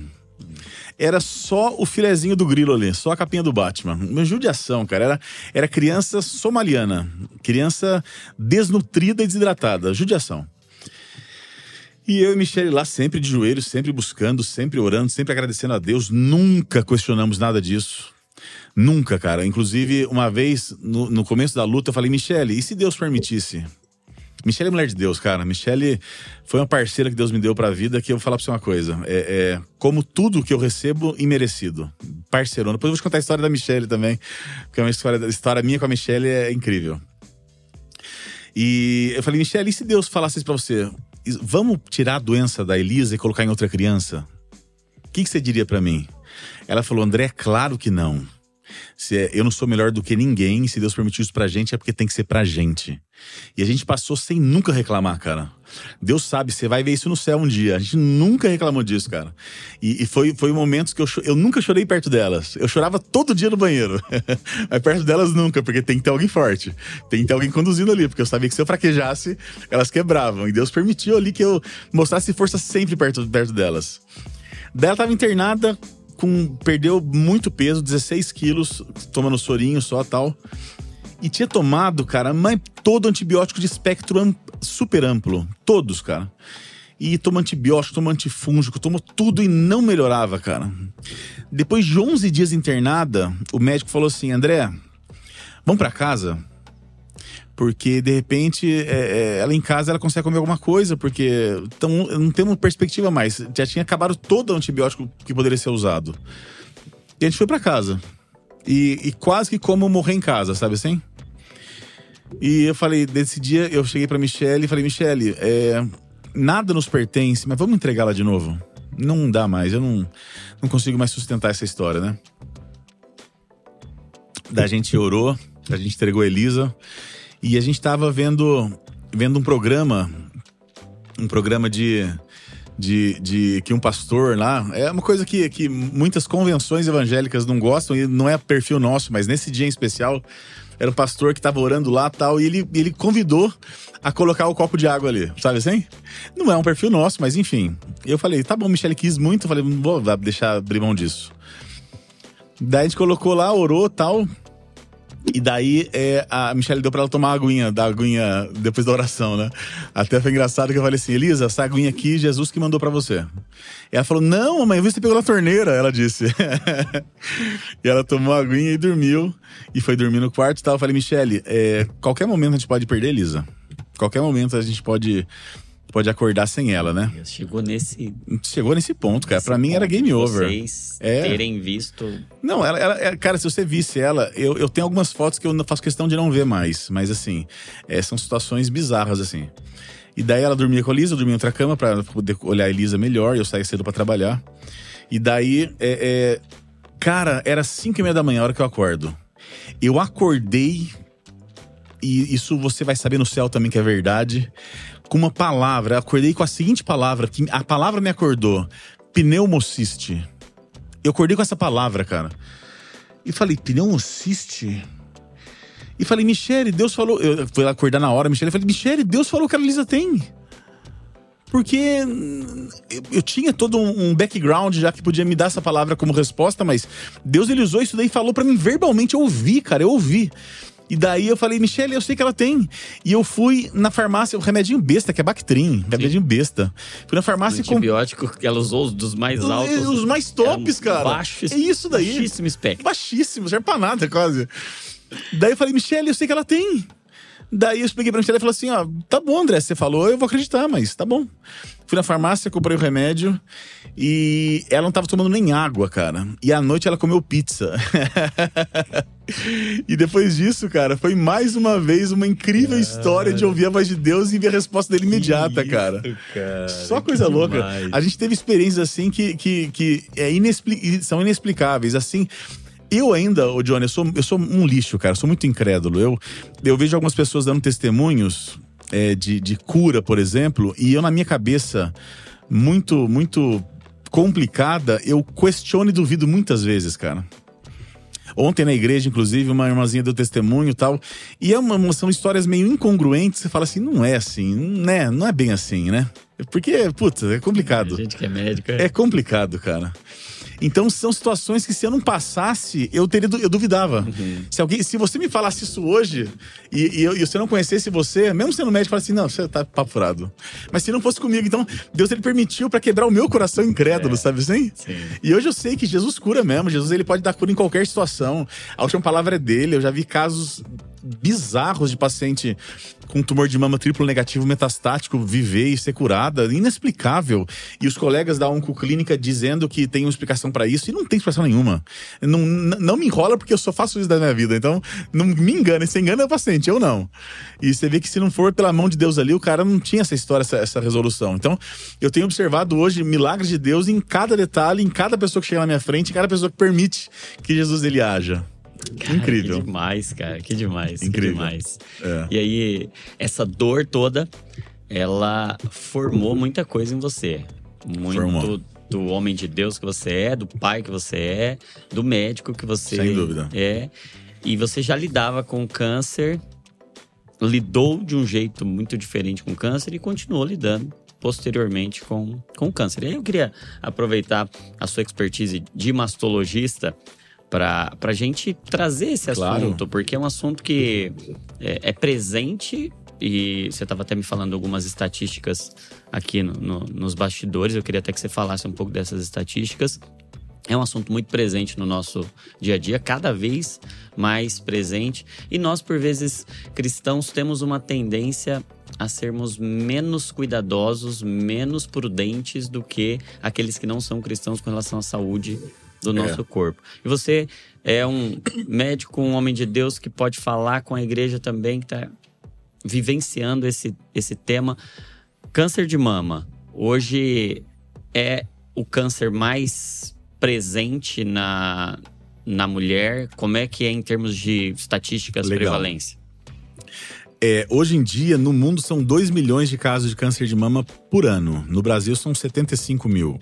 Era só o filezinho do grilo ali, só a capinha do Batman. Uma judiação, cara. Era, era criança somaliana. Criança desnutrida e desidratada. Judiação. E eu e Michele lá, sempre de joelhos, sempre buscando, sempre orando, sempre agradecendo a Deus. Nunca questionamos nada disso. Nunca, cara. Inclusive, uma vez, no, no começo da luta, eu falei, Michele, e se Deus permitisse? Michele é mulher de Deus, cara. Michele foi uma parceira que Deus me deu pra vida que eu vou falar pra você uma coisa. É, é como tudo que eu recebo, imerecido. Parceirona. Depois eu vou te contar a história da Michele também. Porque é uma história, a história minha com a Michele é incrível. E eu falei, Michele, e se Deus falasse isso pra você? vamos tirar a doença da Elisa e colocar em outra criança? O que, que você diria para mim? Ela falou, André, claro que não. Se é, eu não sou melhor do que ninguém, se Deus permitiu isso pra gente, é porque tem que ser pra gente. E a gente passou sem nunca reclamar, cara. Deus sabe, você vai ver isso no céu um dia. A gente nunca reclamou disso, cara. E, e foi, foi momentos que eu, eu nunca chorei perto delas. Eu chorava todo dia no banheiro. [laughs] Mas perto delas nunca, porque tem que ter alguém forte. Tem que ter alguém conduzindo ali, porque eu sabia que se eu fraquejasse, elas quebravam. E Deus permitiu ali que eu mostrasse força sempre perto, perto delas. Daí ela tava internada, com, perdeu muito peso, 16 quilos, tomando sorinho só tal. E tinha tomado, cara, mas todo antibiótico de espectro super amplo. Todos, cara. E tomou antibiótico, tomou antifúngico, tomou tudo e não melhorava, cara. Depois de 11 dias internada, o médico falou assim: André, vamos para casa? Porque, de repente, é, é, ela em casa ela consegue comer alguma coisa, porque tão, não temos perspectiva mais. Já tinha acabado todo o antibiótico que poderia ser usado. E a gente foi para casa. E, e, quase que como morrer em casa, sabe assim? E eu falei, desse dia eu cheguei pra Michelle e falei, Michelle, é, nada nos pertence, mas vamos entregá-la de novo. Não dá mais, eu não, não consigo mais sustentar essa história, né? Da gente orou, a gente entregou a Elisa. E a gente estava vendo, vendo um programa, um programa de, de, de que um pastor lá. É uma coisa que, que muitas convenções evangélicas não gostam e não é perfil nosso, mas nesse dia em especial era um pastor que estava orando lá tal, e ele, ele convidou a colocar o copo de água ali, sabe assim? Não é um perfil nosso, mas enfim. Eu falei, tá bom, Michele quis muito, eu falei, não vou deixar abrir mão disso. Daí a gente colocou lá, orou tal. E daí é, a Michelle deu pra ela tomar a aguinha, da aguinha depois da oração, né? Até foi engraçado que eu falei assim, Elisa, essa aguinha aqui, Jesus que mandou para você. E ela falou, não, mamãe, eu vi você pegou na torneira, ela disse. [laughs] e ela tomou a aguinha e dormiu. E foi dormir no quarto e tal. Eu falei, Michelle, é, qualquer momento a gente pode perder Elisa. Qualquer momento a gente pode pode acordar sem ela, né? Chegou nesse. Chegou nesse ponto, cara. Para mim era game over. Vocês é. terem visto. Não, ela, ela, é, cara, se você visse ela, eu, eu tenho algumas fotos que eu faço questão de não ver mais. Mas assim, é, são situações bizarras, assim. E daí ela dormia com a Elisa, eu dormia em outra cama para poder olhar a Elisa melhor. Eu saía cedo para trabalhar. E daí, é, é, cara, era 5 e meia da manhã, a hora que eu acordo. Eu acordei e isso você vai saber no céu também que é verdade com uma palavra. Eu acordei com a seguinte palavra, que a palavra me acordou: pneumociste. Eu acordei com essa palavra, cara. E falei, pneumociste? E falei, Michele, Deus falou. Eu fui acordar na hora, Michele. falei, Michele, Deus falou que a Lisa tem. Porque eu tinha todo um background já que podia me dar essa palavra como resposta, mas Deus ele usou isso daí e falou para mim verbalmente. Eu ouvi, cara, eu ouvi. E daí eu falei, Michelle, eu sei que ela tem. E eu fui na farmácia, o remedinho besta, que é Bactrim, remedinho besta. Fui na farmácia com. Antibiótico que ela usou dos mais altos. Os mais tops, cara. Baixo, é isso daí. Baixíssimo espectro. Baixíssimo, serve pra nada quase. Daí eu falei, Michelle, eu sei que ela tem. Daí eu expliquei pra Michelle e falou assim: ó, tá bom, André, você falou, eu vou acreditar, mas tá bom. Fui na farmácia, comprei o remédio e ela não tava tomando nem água, cara. E à noite ela comeu pizza. [laughs] e depois disso, cara, foi mais uma vez uma incrível história de ouvir a voz de Deus e ver a resposta dele imediata, isso, cara. cara. Só coisa louca. Demais. A gente teve experiências assim que, que, que é inexpli são inexplicáveis. Assim, eu ainda, ô Johnny, eu sou, eu sou um lixo, cara. Eu sou muito incrédulo. Eu, eu vejo algumas pessoas dando testemunhos é, de, de cura, por exemplo, e eu, na minha cabeça, muito, muito complicada, eu questiono e duvido muitas vezes, cara. Ontem na igreja, inclusive, uma irmãzinha deu testemunho e tal. E é uma, são histórias meio incongruentes. Você fala assim, não é assim, né? Não é bem assim, né? Porque, putz, é complicado. A gente que é médico. É, é complicado, cara. Então são situações que se eu não passasse, eu teria eu duvidava. Uhum. Se alguém, se você me falasse isso hoje e, e, eu, e você não conhecesse você, mesmo sendo médico, fala assim, não, você tá papo furado. Mas se não fosse comigo, então Deus ele permitiu para quebrar o meu coração incrédulo, é. sabe assim? Sim. E hoje eu sei que Jesus cura mesmo. Jesus ele pode dar cura em qualquer situação. A última palavra é dele. Eu já vi casos bizarros de paciente com tumor de mama triplo negativo metastático viver e ser curada, inexplicável. E os colegas da Oncoclínica dizendo que tem uma explicação para isso e não tem explicação nenhuma. Não, não me enrola porque eu só faço isso da minha vida. Então, não me engana. Se engana é o paciente, eu não. E você vê que se não for pela mão de Deus ali, o cara não tinha essa história, essa, essa resolução. Então, eu tenho observado hoje milagres de Deus em cada detalhe, em cada pessoa que chega na minha frente, em cada pessoa que permite que Jesus ele haja. Cara, Incrível. Que demais, cara. Que demais. Incrível. Que demais. É. E aí, essa dor toda, ela formou muita coisa em você. Muito formou. do homem de Deus que você é, do pai que você é, do médico que você Sem dúvida. é. E você já lidava com câncer, lidou de um jeito muito diferente com câncer e continuou lidando posteriormente com, com câncer. E aí eu queria aproveitar a sua expertise de mastologista para a gente trazer esse claro. assunto, porque é um assunto que é, é presente e você estava até me falando algumas estatísticas aqui no, no, nos bastidores. Eu queria até que você falasse um pouco dessas estatísticas. É um assunto muito presente no nosso dia a dia, cada vez mais presente. E nós, por vezes, cristãos, temos uma tendência a sermos menos cuidadosos, menos prudentes do que aqueles que não são cristãos com relação à saúde do nosso é. corpo. E você é um médico, um homem de Deus que pode falar com a igreja também, que está vivenciando esse, esse tema. Câncer de mama, hoje é o câncer mais presente na, na mulher? Como é que é em termos de estatísticas, Legal. prevalência? É, hoje em dia, no mundo, são 2 milhões de casos de câncer de mama por ano. No Brasil, são 75 mil.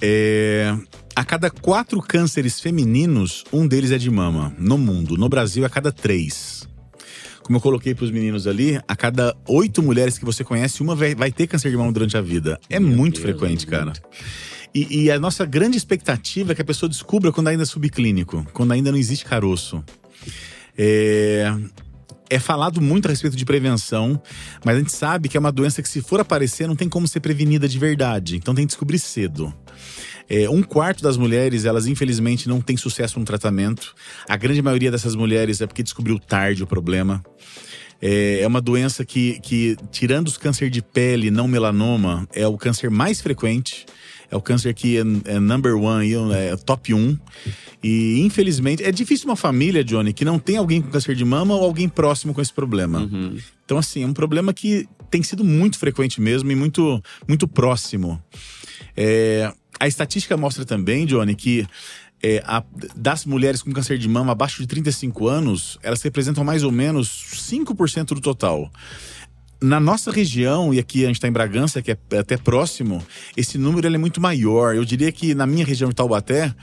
É, a cada quatro cânceres femininos, um deles é de mama. No mundo. No Brasil, a cada três. Como eu coloquei para os meninos ali, a cada oito mulheres que você conhece, uma vai, ter câncer de mama durante a vida. É Meu muito Deus, frequente, é cara. E, e, a nossa grande expectativa é que a pessoa descubra quando ainda é subclínico, quando ainda não existe caroço. É, é falado muito a respeito de prevenção, mas a gente sabe que é uma doença que, se for aparecer, não tem como ser prevenida de verdade. Então tem que descobrir cedo. É, um quarto das mulheres, elas infelizmente não têm sucesso no tratamento. A grande maioria dessas mulheres é porque descobriu tarde o problema. É, é uma doença que, que, tirando os câncer de pele, não melanoma, é o câncer mais frequente. É o câncer que é, é number one, é top 1. E infelizmente, é difícil uma família, Johnny, que não tem alguém com câncer de mama ou alguém próximo com esse problema. Uhum. Então, assim, é um problema que tem sido muito frequente mesmo e muito, muito próximo. É, a estatística mostra também, Johnny, que é, a, das mulheres com câncer de mama abaixo de 35 anos, elas representam mais ou menos 5% do total. Na nossa região, e aqui a gente está em Bragança, que é até próximo, esse número é muito maior. Eu diria que na minha região de Taubaté,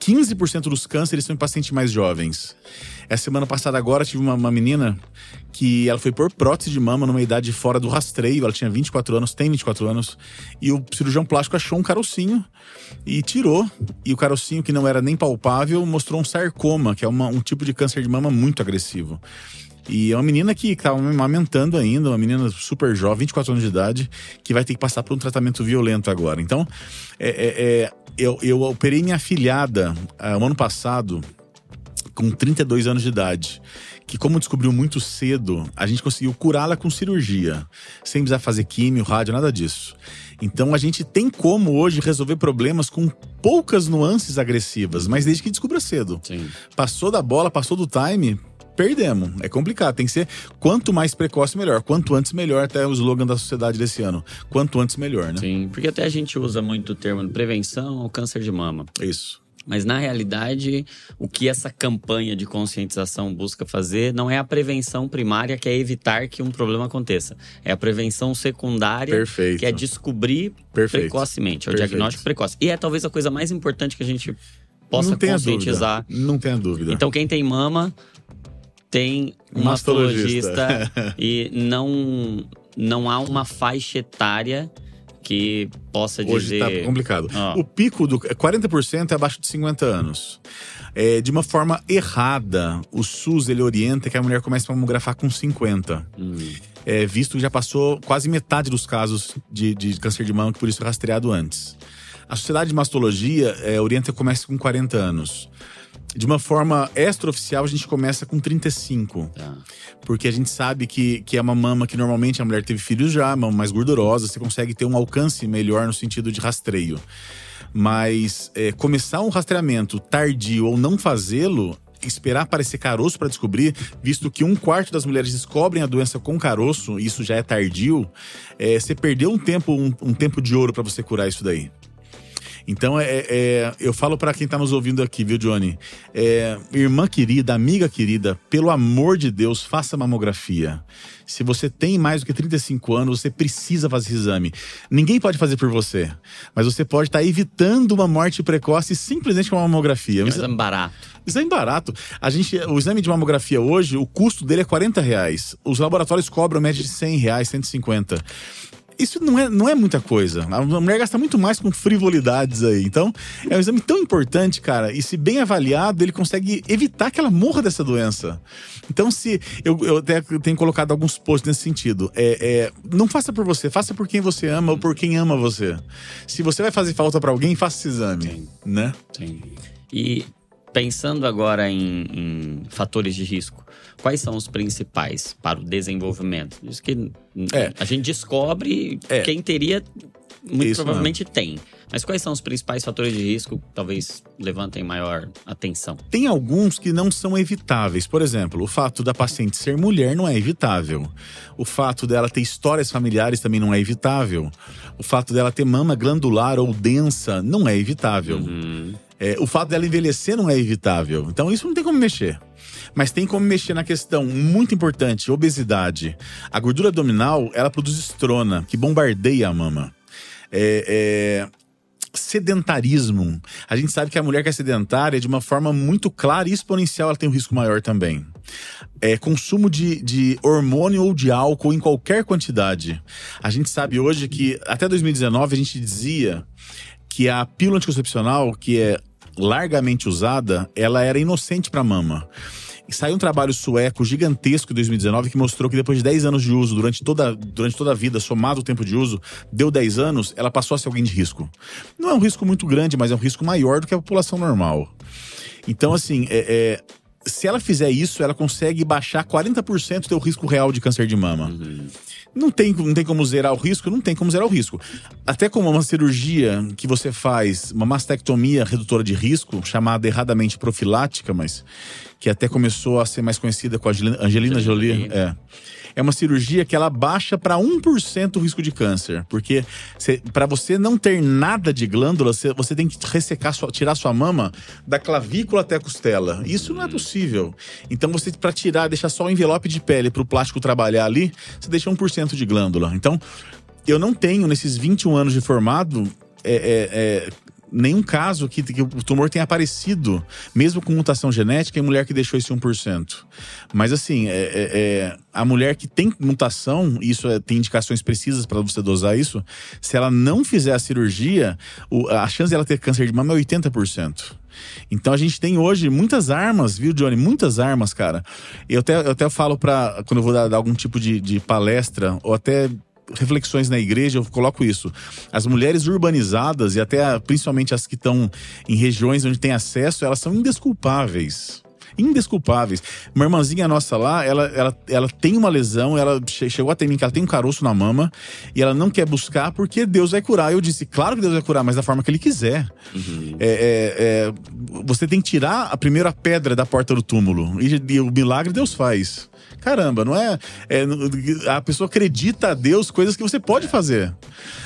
15% dos cânceres são em pacientes mais jovens. Essa semana passada agora tive uma, uma, menina que ela foi por prótese de mama numa idade fora do rastreio, ela tinha 24 anos, tem 24 anos, e o cirurgião plástico achou um carocinho e tirou. E o carocinho, que não era nem palpável, mostrou um sarcoma, que é uma, um tipo de câncer de mama muito agressivo. E é uma menina que estava me amamentando ainda, uma menina super jovem, 24 anos de idade, que vai ter que passar por um tratamento violento agora. Então, é, é, é, eu, eu operei minha afilhada uh, um ano passado, com 32 anos de idade. Que, como descobriu muito cedo, a gente conseguiu curá-la com cirurgia, sem precisar fazer químio, rádio, nada disso. Então a gente tem como hoje resolver problemas com poucas nuances agressivas, mas desde que descubra cedo. Sim. Passou da bola, passou do time, perdemos. É complicado. Tem que ser quanto mais precoce, melhor. Quanto antes, melhor. Até o slogan da sociedade desse ano. Quanto antes, melhor, né? Sim, porque até a gente usa muito o termo prevenção ao câncer de mama. Isso. Mas na realidade, o que essa campanha de conscientização busca fazer não é a prevenção primária, que é evitar que um problema aconteça. É a prevenção secundária, Perfeito. que é descobrir Perfeito. precocemente, é o Perfeito. diagnóstico precoce. E é talvez a coisa mais importante que a gente possa Não conscientizar. dúvida. Não tenha dúvida. Então, quem tem mama tem um Mastologista. e não, não há uma faixa etária que possa Hoje dizer. tá complicado. Ó. O pico do 40% é abaixo de 50 anos. É, de uma forma errada, o SUS ele orienta que a mulher comece a mamografar com 50. Hum, É, visto que já passou quase metade dos casos de, de câncer de mama que por isso é rastreado antes. A Sociedade de Mastologia é, orienta que comece com 40 anos. De uma forma extraoficial, a gente começa com 35. tá. Porque a gente sabe que, que é uma mama que normalmente a mulher teve filhos já, mama mais gordurosa, você consegue ter um alcance melhor no sentido de rastreio. Mas é, começar um rastreamento tardio ou não fazê-lo, esperar aparecer caroço para descobrir, visto que um quarto das mulheres descobrem a doença com caroço, e isso já é tardio, é, você perdeu um tempo, um, um tempo de ouro para você curar isso daí. Então, é, é- eu falo para quem tá nos ouvindo aqui, viu, Johnny? É, irmã querida, amiga querida, pelo amor de Deus, faça mamografia. Se você tem mais do que 35 anos, você precisa fazer esse exame. Ninguém pode fazer por você, mas você pode estar evitando uma morte precoce simplesmente com uma mamografia. É um Mas- exame barato. Exame barato. A gente, o exame de mamografia hoje, o custo dele é 40 reais. Os laboratórios cobram média de 100 reais, 150. Isso não é, não é muita coisa. A mulher gasta muito mais com frivolidades aí. Então, é um exame tão importante, cara. E se bem avaliado, ele consegue evitar que ela morra dessa doença. Então, se. Eu, eu até tenho colocado alguns posts nesse sentido. É, é, não faça por você, faça por quem você ama ou por quem ama você. Se você vai fazer falta pra alguém, faça esse exame. Sim. Né? Sim. E pensando agora em, em fatores de risco, quais são os principais para o desenvolvimento? Diz que É. a gente descobre É. quem teria, muito Isso provavelmente tem. Mas quais são os principais fatores de risco que talvez levantem maior atenção? Tem alguns que não são evitáveis. Por exemplo, o fato da paciente ser mulher não é evitável. O fato dela ter histórias familiares também não é evitável. O fato dela ter mama glandular ou densa não é evitável. Hum, É, o fato dela envelhecer não é evitável. Então isso não tem como mexer. Mas tem como mexer na questão muito importante, obesidade. A gordura abdominal, ela produz estrona, que bombardeia a mama. É, é, sedentarismo. A gente sabe que a mulher que é sedentária, de uma forma muito clara e exponencial, ela tem um risco maior também. É, consumo de, de hormônio ou de álcool em qualquer quantidade. A gente sabe hoje que, até 2019, a gente dizia que a pílula anticoncepcional, que é largamente usada, ela era inocente para mama. Saiu um trabalho sueco gigantesco em 2019 que mostrou que depois de 10 anos de uso, durante toda, durante toda a vida, somado o tempo de uso, deu 10 anos, ela passou a ser alguém de risco. Não é um risco muito grande, mas é um risco maior do que a população normal. Então, assim, é- é, se ela fizer isso, ela consegue baixar 40% do teu risco real de câncer de mama. Não tem, não tem como zerar o risco? Não tem como zerar o risco. Até como uma cirurgia que você faz, uma mastectomia redutora de risco, chamada erradamente profilática, mas que até começou a ser mais conhecida com a Angelina, Jolie. Jolie. É. é uma cirurgia que ela baixa para 1% o risco de câncer. Porque para você não ter nada de glândula, você, você tem que ressecar, sua, tirar sua mama da clavícula até a costela. Isso não é possível. Então, você, para tirar, deixar só o envelope de pele para o plástico trabalhar ali, você deixa 1% de glândula. Então, eu não tenho, nesses 21 anos de formado, é, é, é, nenhum caso que, que, o tumor tenha aparecido, mesmo com mutação genética, em mulher que deixou esse 1%. Mas assim, é, é, é, a mulher que tem mutação, isso é, tem indicações precisas para você dosar isso, se ela não fizer a cirurgia, o, a chance dela ter câncer de mama é 80%. Então a gente tem hoje muitas armas, viu, Johnny? Muitas armas, cara. Eu até, eu até falo para quando eu vou dar, dar algum tipo de, de palestra, ou até reflexões na igreja, eu coloco isso. As mulheres urbanizadas, e até principalmente as que estão em regiões onde tem acesso, elas são indesculpáveis indesculpáveis. Uma irmãzinha nossa lá, ela, ela, ela tem uma lesão, ela chegou até mim que ela tem um caroço na mama e ela não quer buscar porque Deus vai curar. Eu disse, claro que Deus vai curar, mas da forma que Ele quiser. Uhum. É, é, é, você tem que tirar a primeira pedra da porta do túmulo e, e o milagre Deus faz. Caramba, não é, é, A pessoa acredita a Deus coisas que você pode fazer.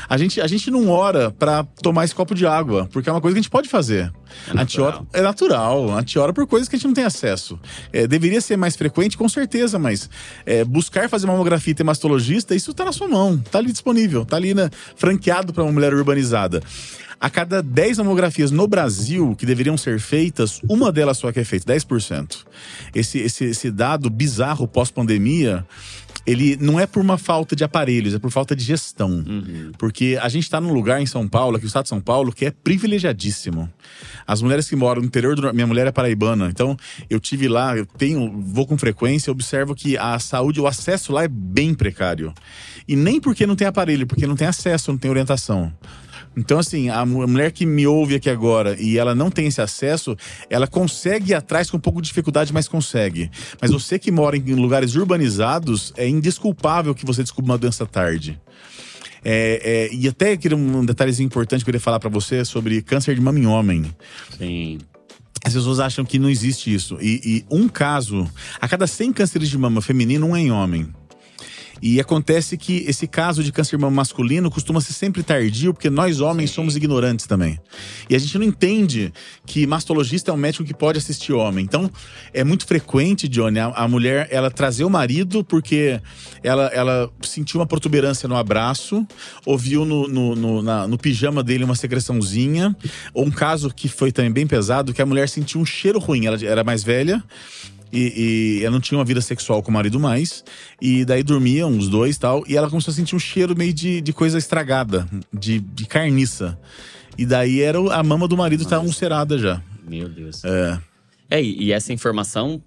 A gente, a gente não ora para tomar esse copo de água, porque é uma coisa que a gente pode fazer. É natural. A gente ora, é natural. A gente ora por coisas que a gente não tem acesso. É, deveria ser mais frequente, com certeza, mas é, buscar fazer mamografia e ter mastologista, isso tá na sua mão. Tá ali disponível. Tá ali né, franqueado para uma mulher urbanizada. A cada 10 mamografias no Brasil que deveriam ser feitas, uma delas só que é feita, 10%. Esse, esse, esse dado bizarro pós-pandemia ele não é por uma falta de aparelhos, é por falta de gestão. Uhum. Porque a gente está num lugar em São Paulo, aqui no estado de São Paulo, que é privilegiadíssimo. As mulheres que moram no interior do. Minha mulher é paraibana, então eu tive lá, eu tenho, vou com frequência, observo que a saúde, o acesso lá é bem precário. E nem porque não tem aparelho, porque não tem acesso, não tem orientação. Então, assim, a mulher que me ouve aqui agora e ela não tem esse acesso, ela consegue ir atrás com um pouco de dificuldade, mas consegue. Mas você que mora em lugares urbanizados, é indesculpável que você descubra uma doença tarde. É, é, e até queria um detalhezinho importante que eu queria falar para você sobre câncer de mama em homem. Sim. As pessoas acham que não existe isso. E, e um caso, a cada 100 cânceres de mama feminino, um é em homem. E acontece que esse caso de câncer masculino costuma ser sempre tardio, porque nós homens Sim. somos ignorantes também. E a gente não entende que mastologista é um médico que pode assistir homem. Então, é muito frequente, Johnny, a, a mulher ela trazer o marido porque ela, ela sentiu uma protuberância no abraço, ouviu no, no, no, na, no pijama dele uma secreçãozinha. Ou um caso que foi também bem pesado, que a mulher sentiu um cheiro ruim. Ela era mais velha e, e, ela não tinha uma vida sexual com o marido mais. E daí dormiam os dois tal. E ela começou a sentir um cheiro meio de, de coisa estragada, de, de carniça. E daí era a mama do marido estar tá ulcerada já. Meu Deus. É. É, e essa informação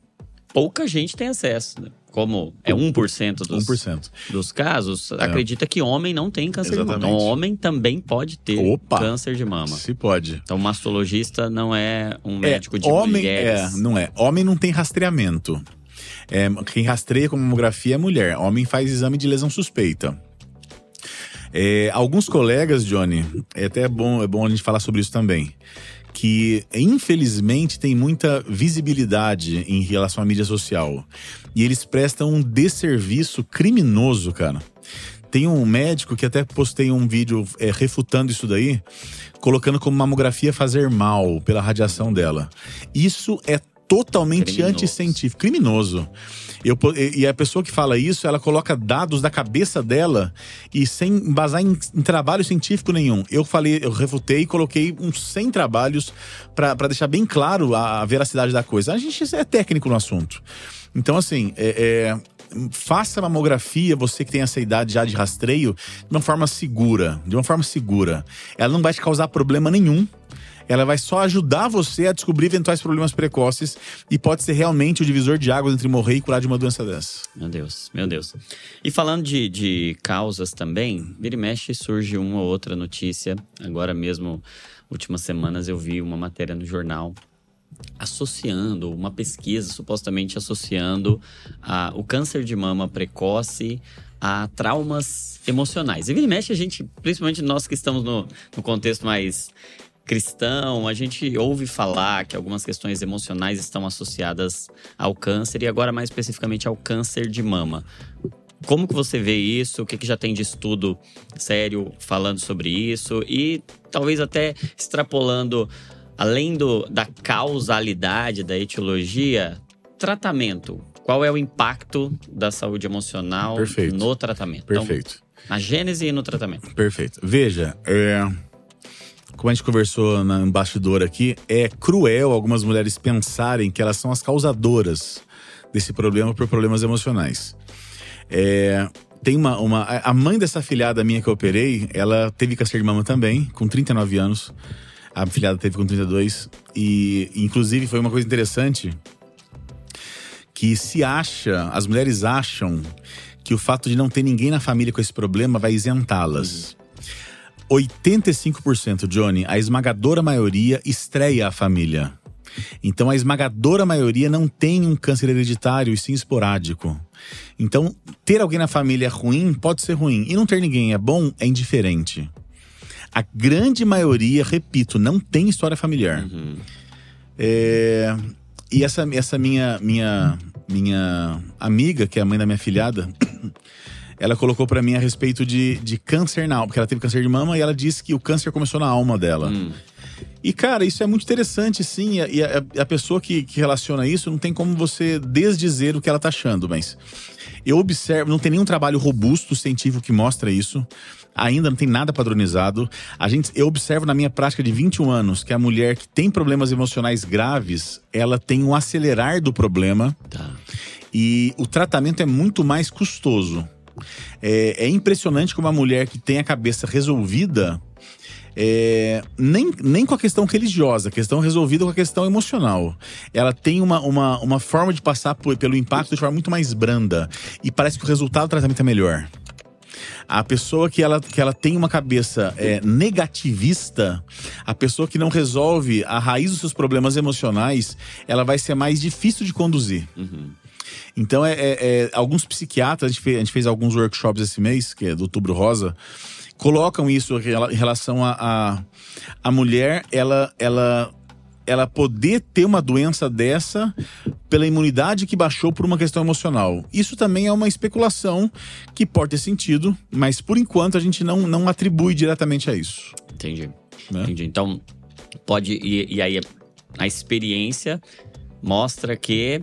pouca gente tem acesso. Né? Como é 1% dos, 1%. dos casos, é. acredita que homem não tem câncer Exatamente. de mama. Então, homem também pode ter Opa, câncer de mama. Se pode. Então, mastologista não é um é, médico de homem, mulheres. É, não é. Homem não tem rastreamento. É, quem rastreia com mamografia é mulher. Homem faz exame de lesão suspeita. É, alguns colegas, Johnny, é até bom, é bom a gente falar sobre isso também que infelizmente tem muita visibilidade em relação à mídia social. E eles prestam um desserviço criminoso, cara. Tem um médico que até postei um vídeo é, refutando isso daí, colocando como mamografia fazer mal pela radiação dela. Isso é totalmente criminoso. anticientífico, criminoso. Eu, e a pessoa que fala isso, ela coloca dados da cabeça dela e sem embasar em, em trabalho científico nenhum. Eu falei, eu refutei e coloquei uns 100 trabalhos para deixar bem claro a, a, veracidade da coisa. A gente é técnico no assunto. Então, assim, é, é, faça mamografia, você que tem essa idade já de rastreio, de uma forma segura. De uma forma segura. Ela não vai te causar problema nenhum ela vai só ajudar você a descobrir eventuais problemas precoces e pode ser realmente o divisor de águas entre morrer e curar de uma doença dessa. Meu Deus, meu Deus. E falando de, de causas também, vira e mexe surge uma ou outra notícia. Agora mesmo, últimas semanas, eu vi uma matéria no jornal associando uma pesquisa supostamente associando a, o câncer de mama precoce a traumas emocionais. E vira e mexe a gente, principalmente nós que estamos no, no contexto mais cristão, a gente ouve falar que algumas questões emocionais estão associadas ao câncer e agora mais especificamente ao câncer de mama. como que você vê isso? O que, que já tem de estudo sério falando sobre isso? E talvez até extrapolando, além do, da causalidade, da etiologia, tratamento. Qual é o impacto da saúde emocional Perfeito. no tratamento? Perfeito. Então, na gênese e no tratamento. Perfeito. Veja, é, como a gente conversou na bastidor aqui, é cruel algumas mulheres pensarem que elas são as causadoras desse problema por problemas emocionais. É, tem uma, uma. A mãe dessa filhada minha que eu operei, ela teve câncer de mama também, com 39 anos. A filhada teve com 32. E, inclusive, foi uma coisa interessante que se acha, as mulheres acham que o fato de não ter ninguém na família com esse problema vai isentá-las. 85%, Johnny, a esmagadora maioria estreia a família. Então a esmagadora maioria não tem um câncer hereditário e sim esporádico. Então, ter alguém na família é ruim pode ser ruim. E não ter ninguém é bom é indiferente. A grande maioria, repito, não tem história familiar. Uhum. É, e essa, essa minha, minha, minha amiga, que é a mãe da minha filhada, ela colocou para mim a respeito de, de câncer na alma, porque ela teve câncer de mama e ela disse que o câncer começou na alma dela. Hum. E, cara, isso é muito interessante, sim. E a, a, a pessoa que, que, relaciona isso não tem como você desdizer o que ela tá achando, mas eu observo, não tem nenhum trabalho robusto científico que mostra isso. Ainda não tem nada padronizado. A gente, eu observo na minha prática de 21 anos que a mulher que tem problemas emocionais graves, ela tem um acelerar do problema. Tá. E o tratamento é muito mais custoso. É, é impressionante como a mulher que tem a cabeça resolvida é, nem, nem com a questão religiosa, a questão resolvida com a questão emocional. Ela tem uma, uma, uma forma de passar por, pelo impacto de forma muito mais branda. E parece que o resultado do tratamento é melhor. A pessoa que ela, que ela tem uma cabeça é, negativista, a pessoa que não resolve a raiz dos seus problemas emocionais, ela vai ser mais difícil de conduzir. Uhum. Então, é, é, é, alguns psiquiatras, a gente, fez, a gente fez alguns workshops esse mês, que é do Outubro Rosa, colocam isso em relação a, a, a mulher, ela, ela, ela poder ter uma doença dessa pela imunidade que baixou por uma questão emocional. Isso também é uma especulação que pode ter sentido, mas por enquanto a gente não, não atribui diretamente a isso. Entendi. Né? Entendi. Então, pode. E, e aí, a experiência mostra que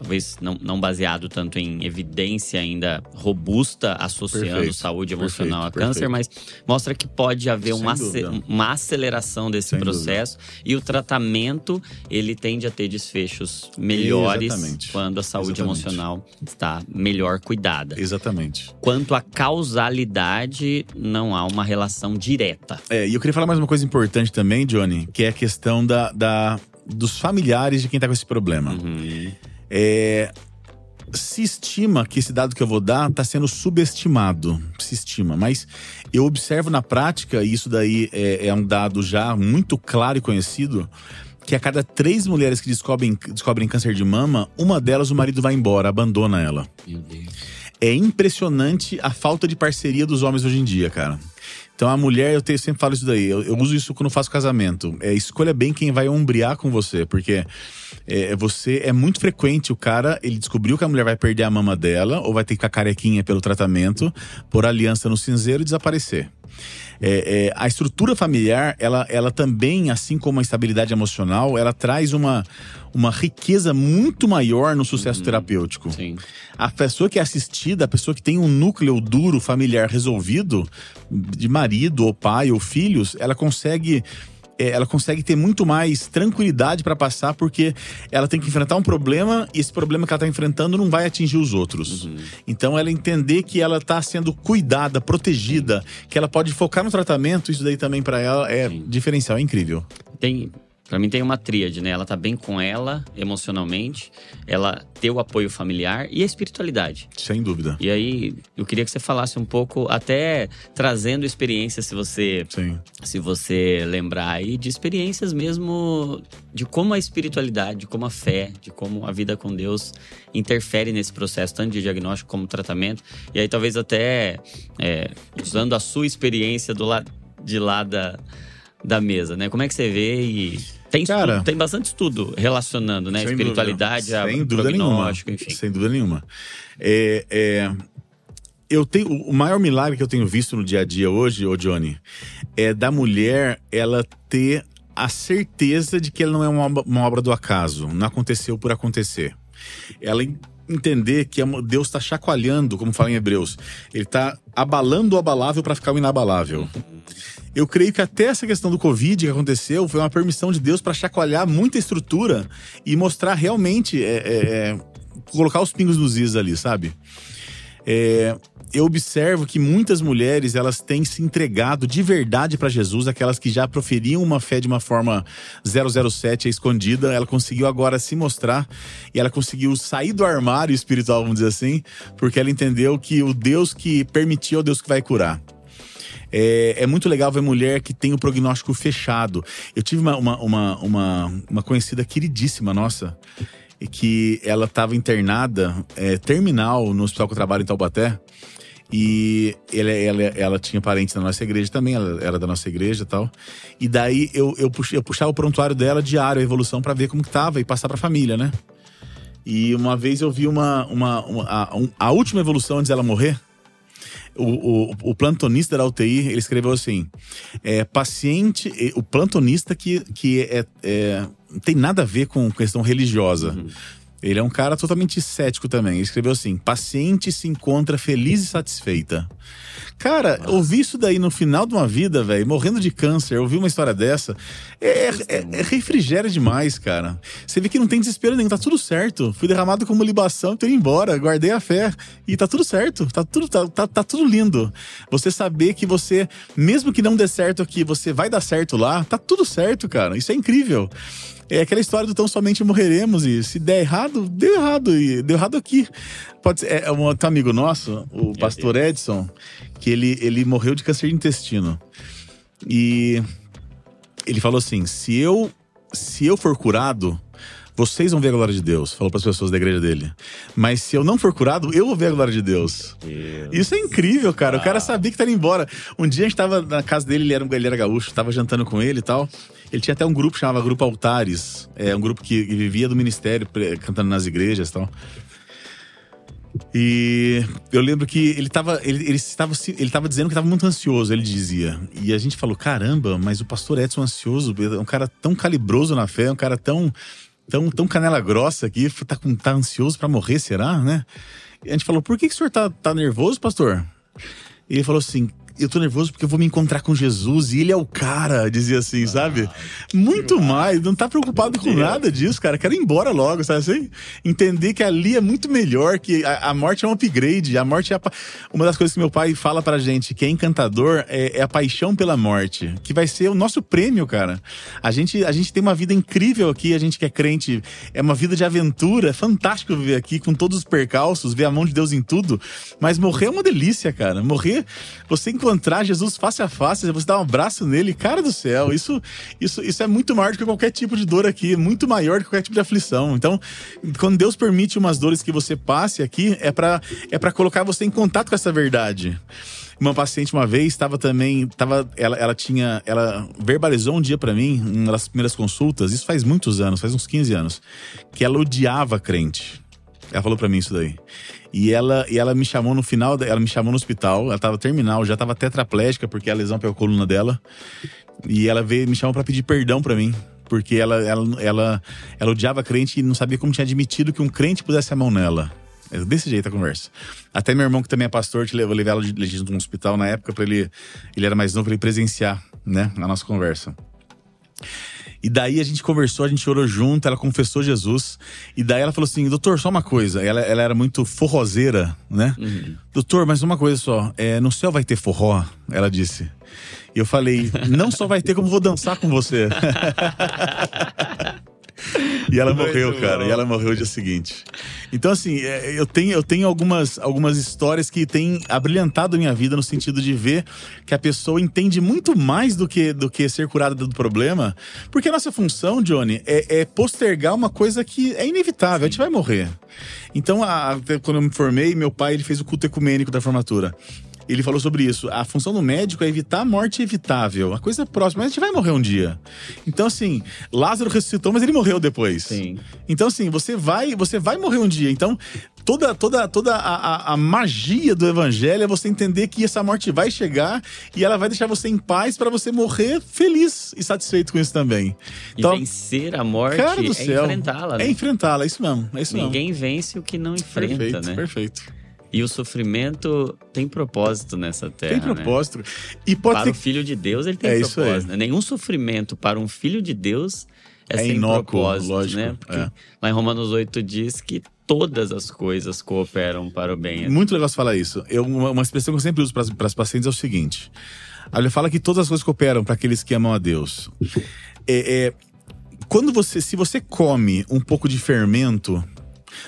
talvez não, não baseado tanto em evidência ainda robusta associando Perfeito, saúde emocional perfeito, a câncer, perfeito. mas mostra que pode haver uma, dúvida. uma aceleração desse Sem processo e o tratamento ele tende a ter desfechos melhores Exatamente. quando a saúde Exatamente. emocional está melhor cuidada. Exatamente. Quanto à causalidade, não há uma relação direta. É, e eu queria falar mais uma coisa importante também, Johnny, que é a questão da, da- dos familiares de quem tá com esse problema. Uhum. É, se estima que esse dado que eu vou dar está sendo subestimado. Se estima, mas eu observo na prática, e isso daí é, é um dado já muito claro e conhecido, que a cada três mulheres que descobrem, descobrem câncer de mama, uma delas o marido vai embora, abandona ela. Meu Deus. É impressionante a falta de parceria dos homens hoje em dia, cara. Então a mulher, eu, te- sempre falo isso daí, eu, eu uso isso quando faço casamento. É, escolha bem quem vai ombrear com você, porque é, você é muito frequente o cara, ele descobriu que a mulher vai perder a mama dela, ou vai ter que ficar carequinha pelo tratamento, por aliança no cinzeiro e desaparecer. É, é, a estrutura familiar, ela, ela também, assim como a estabilidade emocional, ela traz uma, uma riqueza muito maior no sucesso terapêutico. Sim. A pessoa que é assistida, a pessoa que tem um núcleo duro familiar resolvido, de marido ou pai ou filhos, ela consegue. é, Ela consegue ter muito mais tranquilidade para passar, porque ela tem que enfrentar um problema e esse problema que ela está enfrentando não vai atingir os outros. Então, ela entender que ela está sendo cuidada, protegida, que ela pode focar no tratamento, isso daí também para ela é Sim. diferencial, é incrível. Tem, Pra mim tem uma tríade, né? Ela tá bem com ela emocionalmente, ela ter o apoio familiar e a espiritualidade. Sem dúvida. E aí, eu queria que você falasse um pouco, até trazendo experiências, se você Sim. se você lembrar aí, de experiências mesmo de como a espiritualidade, de como a fé, de como a vida com Deus interfere nesse processo, tanto de diagnóstico como tratamento. E aí, talvez até é, usando a sua experiência do lado de lá da, da mesa, né? Como é que você vê e. Tem, estudo- Cara, tem bastante estudo relacionando, né? Sem Espiritualidade, dúvida. a Sem dúvida nenhuma. enfim. Sem dúvida nenhuma. É, é, eu tenho o maior milagre que eu tenho visto no dia a dia hoje, ô Johnny, é da mulher ela ter a certeza de que ela não é uma, uma obra do acaso, não aconteceu por acontecer. Ela entender que Deus está chacoalhando, como fala em Hebreus, ele está abalando o abalável para ficar o inabalável. Eu creio que até essa questão do Covid que aconteceu foi uma permissão de Deus para chacoalhar muita estrutura e mostrar realmente, é, é, é, colocar os pingos nos is ali, sabe? É, eu observo que muitas mulheres elas têm se entregado de verdade para Jesus, aquelas que já proferiam uma fé de uma forma 007 escondida, ela conseguiu agora se mostrar e ela conseguiu sair do armário espiritual, vamos dizer assim, porque ela entendeu que o Deus que permitiu é o Deus que vai curar. É, é, muito legal ver mulher que tem o prognóstico fechado. Eu tive uma, uma, uma, uma, uma conhecida queridíssima nossa, que ela estava internada, é, terminal, no hospital que eu trabalho em Taubaté. E ela, ela, ela tinha parentes na nossa igreja também, ela era da nossa igreja e tal. E daí eu, eu, puxei, eu puxava o prontuário dela diário, a evolução, para ver como que tava e passar pra família, né? E uma vez eu vi uma, uma, uma a, a, última evolução antes dela morrer. O, o, o, plantonista da UTI, ele escreveu assim: é, paciente, o plantonista que, que é, é, não tem nada a ver com questão religiosa. Uhum. Ele é um cara totalmente cético também. Ele escreveu assim: paciente se encontra feliz e satisfeita. Cara, Nossa. ouvir isso daí no final de uma vida, velho, morrendo de câncer, ouvir uma história dessa, é, é, é, refrigério demais, cara. Você vê que não tem desespero nenhum, tá tudo certo. Fui derramado como libação, tô indo embora, guardei a fé. E tá tudo certo, tá tudo, tá, tá, tá tudo lindo. Você saber que você, mesmo que não dê certo aqui, você vai dar certo lá, tá tudo certo, cara. Isso é incrível. É aquela história do tão somente morreremos e se der errado, deu errado e deu errado aqui. Pode ser, é um outro amigo nosso, o pastor Edson, que ele, ele morreu de câncer de intestino. E ele falou assim: se eu, se eu for curado, vocês vão ver a glória de Deus, falou para as pessoas da igreja dele. Mas se eu não for curado, eu vou ver a glória de Deus. Deus. Isso é incrível, cara. Ah. O cara ah. sabia que estava indo embora. Um dia a gente estava na casa dele, ele era, ele era gaúcho, estava jantando com ele e tal. Ele tinha até um grupo chamava Grupo Altares, é um grupo que vivia do ministério, cantando nas igrejas e tal. E eu lembro que ele estava ele, ele, estava, ele estava dizendo que estava muito ansioso, ele dizia. E a gente falou: caramba, mas o pastor Edson ansioso, é um cara tão calibroso na fé, um cara tão, tão, tão canela grossa aqui, tá, tá ansioso para morrer, será, né? E a gente falou: por que, que o senhor tá, tá nervoso, pastor? E ele falou assim: eu tô nervoso porque eu vou me encontrar com Jesus e ele é o cara, dizia assim, ah, sabe? Muito mais, não tá preocupado com nada disso, cara. Quero ir embora logo, sabe assim? Entender que ali é muito melhor, que a, a morte é um upgrade, a morte é a, uma das coisas que meu pai fala pra gente, que é encantador, é, é, a paixão pela morte, que vai ser o nosso prêmio, cara. A gente, a gente tem uma vida incrível aqui, a gente que é crente, é uma vida de aventura, é fantástico viver aqui com todos os percalços, ver a mão de Deus em tudo, mas morrer é uma delícia, cara. Morrer, você encontrar encontrar Jesus face a face, você dar um abraço nele, cara do céu, isso, isso, isso é muito maior do que qualquer tipo de dor aqui, muito maior do que qualquer tipo de aflição. Então, quando Deus permite umas dores que você passe aqui, é para é para colocar você em contato com essa verdade. Uma paciente uma vez estava também, tava, ela, ela tinha, ela verbalizou um dia para mim, uma das primeiras consultas, isso faz muitos anos, faz uns 15 anos, que ela odiava crente. Ela falou para mim isso daí. E ela, e ela me chamou no final, ela me chamou no hospital, ela tava terminal, já tava tetraplégica porque a lesão pela coluna dela. E ela veio me chamou para pedir perdão para mim, porque ela, ela, ela, ela odiava crente e não sabia como tinha admitido que um crente pusesse a mão nela. É desse jeito a conversa. Até meu irmão, que também é pastor, te levou, levei ela de um hospital na época para ele. Ele era mais novo, para ele presenciar, né, a nossa conversa. E daí a gente conversou, a gente orou junto, ela confessou Jesus. E daí ela falou assim: Doutor, só uma coisa. Ela, ela era muito forrozeira, né? Uhum. Doutor, mas uma coisa só: é, no céu vai ter forró? Ela disse. E eu falei: Não só vai ter, como vou dançar com você. [laughs] E ela [laughs] morreu, cara. E ela morreu o dia seguinte. Então, assim, é, eu tenho, eu tenho algumas, algumas histórias que têm abrilhantado a minha vida no sentido de ver que a pessoa entende muito mais do que, do que ser curada do problema. Porque a nossa função, Johnny, é, é postergar uma coisa que é inevitável. A gente vai morrer. Então, a, quando eu me formei, meu pai ele fez o culto ecumênico da formatura. Ele falou sobre isso. A função do médico é evitar a morte evitável, a coisa próxima. Mas a gente vai morrer um dia. Então, assim, Lázaro ressuscitou, mas ele morreu depois. Sim. Então, assim, você vai, você vai morrer um dia. Então, toda, toda, toda a, a, a magia do evangelho é você entender que essa morte vai chegar e ela vai deixar você em paz para você morrer feliz e satisfeito com isso também. Então, e vencer a morte cara do é enfrentá-la. Né? É enfrentá-la, é isso mesmo. É isso Ninguém mesmo. vence o que não enfrenta, perfeito, né? Perfeito. E o sofrimento tem propósito nessa terra. Tem propósito. Né? E pode para ter... o filho de Deus, ele tem É propósito. né? Nenhum sofrimento para um filho de Deus é, É sem inócuo, propósito, lógico, né? Porque é. lá em Romanos 8 diz que todas as coisas cooperam para o bem. Muito legal você falar isso. Eu, uma, uma expressão que eu sempre uso para as pacientes é o seguinte: a Bíblia fala que todas as coisas cooperam para aqueles que amam a Deus. É, é, quando você, se você come um pouco de fermento,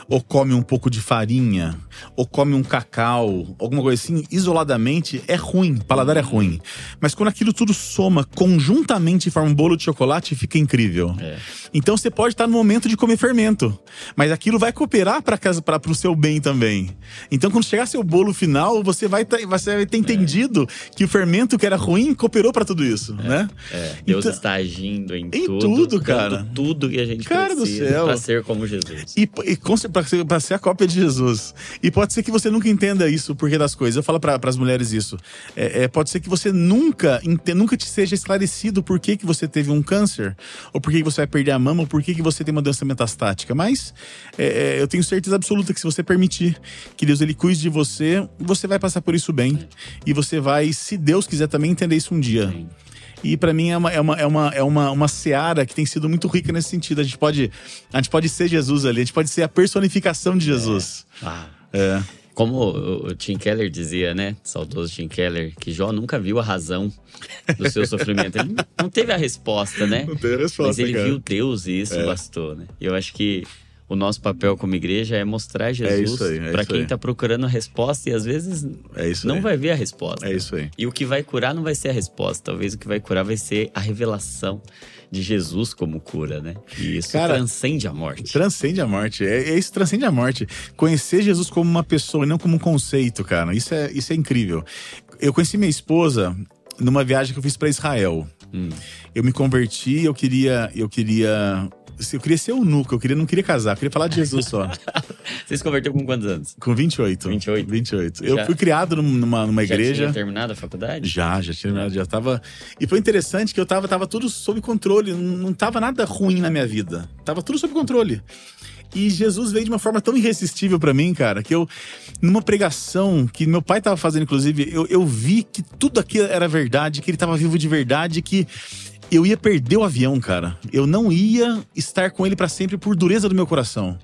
ou come um pouco de farinha, ou come um cacau, alguma coisa assim, isoladamente é ruim, paladar é ruim. Mas quando aquilo tudo soma conjuntamente e forma um bolo de chocolate, fica incrível. É. Então você pode estar no momento de comer fermento, mas aquilo vai cooperar para o seu bem também. Então quando chegar seu bolo final, você vai, ter- você vai ter entendido que o fermento que era ruim cooperou para tudo isso, né? É, Deus Então- está agindo em, Em tudo, tudo, cara. tudo que a gente Cara precisa para ser como Jesus. E, e pra ser, a cópia de Jesus. E pode ser que você nunca entenda isso, o porquê das coisas. Eu falo para as mulheres isso. É, é, pode ser que você nunca, nunca te seja esclarecido por que, que você teve um câncer, ou por que, que você vai perder a mama, ou por que, que você tem uma doença metastática. Mas é, é, eu tenho certeza absoluta que se você permitir que Deus ele cuide de você, você vai passar por isso bem. E você vai, se Deus quiser também, entender isso um dia. E pra mim é uma, é, uma, é, uma, é uma, uma seara que tem sido muito rica nesse sentido. A gente pode, a gente pode ser Jesus ali, a gente pode ser a personificação de Jesus. Ah, É. Como o Tim Keller dizia, né? Saudoso Tim Keller, que Jó nunca viu a razão do seu sofrimento. Ele não teve a resposta, né? Não tem resposta, Mas ele cara. viu Deus e isso É. bastou, né? E eu acho que o nosso papel como igreja é mostrar Jesus isso aí, é para quem aí. tá procurando a resposta e às vezes É não aí. vai ver a resposta. É isso aí. E o que vai curar não vai ser a resposta, talvez o que vai curar vai ser a revelação de Jesus como cura, né? E isso Cara, transcende a morte. Transcende a morte. É, é isso, transcende a morte. Conhecer Jesus como uma pessoa e não como um conceito, cara. Isso é, isso é incrível. Eu conheci minha esposa numa viagem que eu fiz pra Israel. Hum. Eu me converti, eu queria. Eu queria. Eu queria ser eunuco, eu queria, não queria casar, eu queria falar de Jesus só. [laughs] Você se converteu com quantos anos? Com 28. 28. 28. Eu Já- fui criado num- numa, numa Já igreja. tinha terminado a faculdade? Já, já tinha terminado, já tava. E foi interessante que eu tava, tava tudo sob controle, não, tava nada ruim na minha vida. Tava tudo sob controle. E Jesus veio de uma forma tão irresistível pra mim, cara, que eu, numa pregação que meu pai tava fazendo, inclusive, eu, eu vi que tudo aquilo era verdade, que ele tava vivo de verdade, que eu ia perder o avião, cara. Eu não ia estar com ele pra sempre por dureza do meu coração.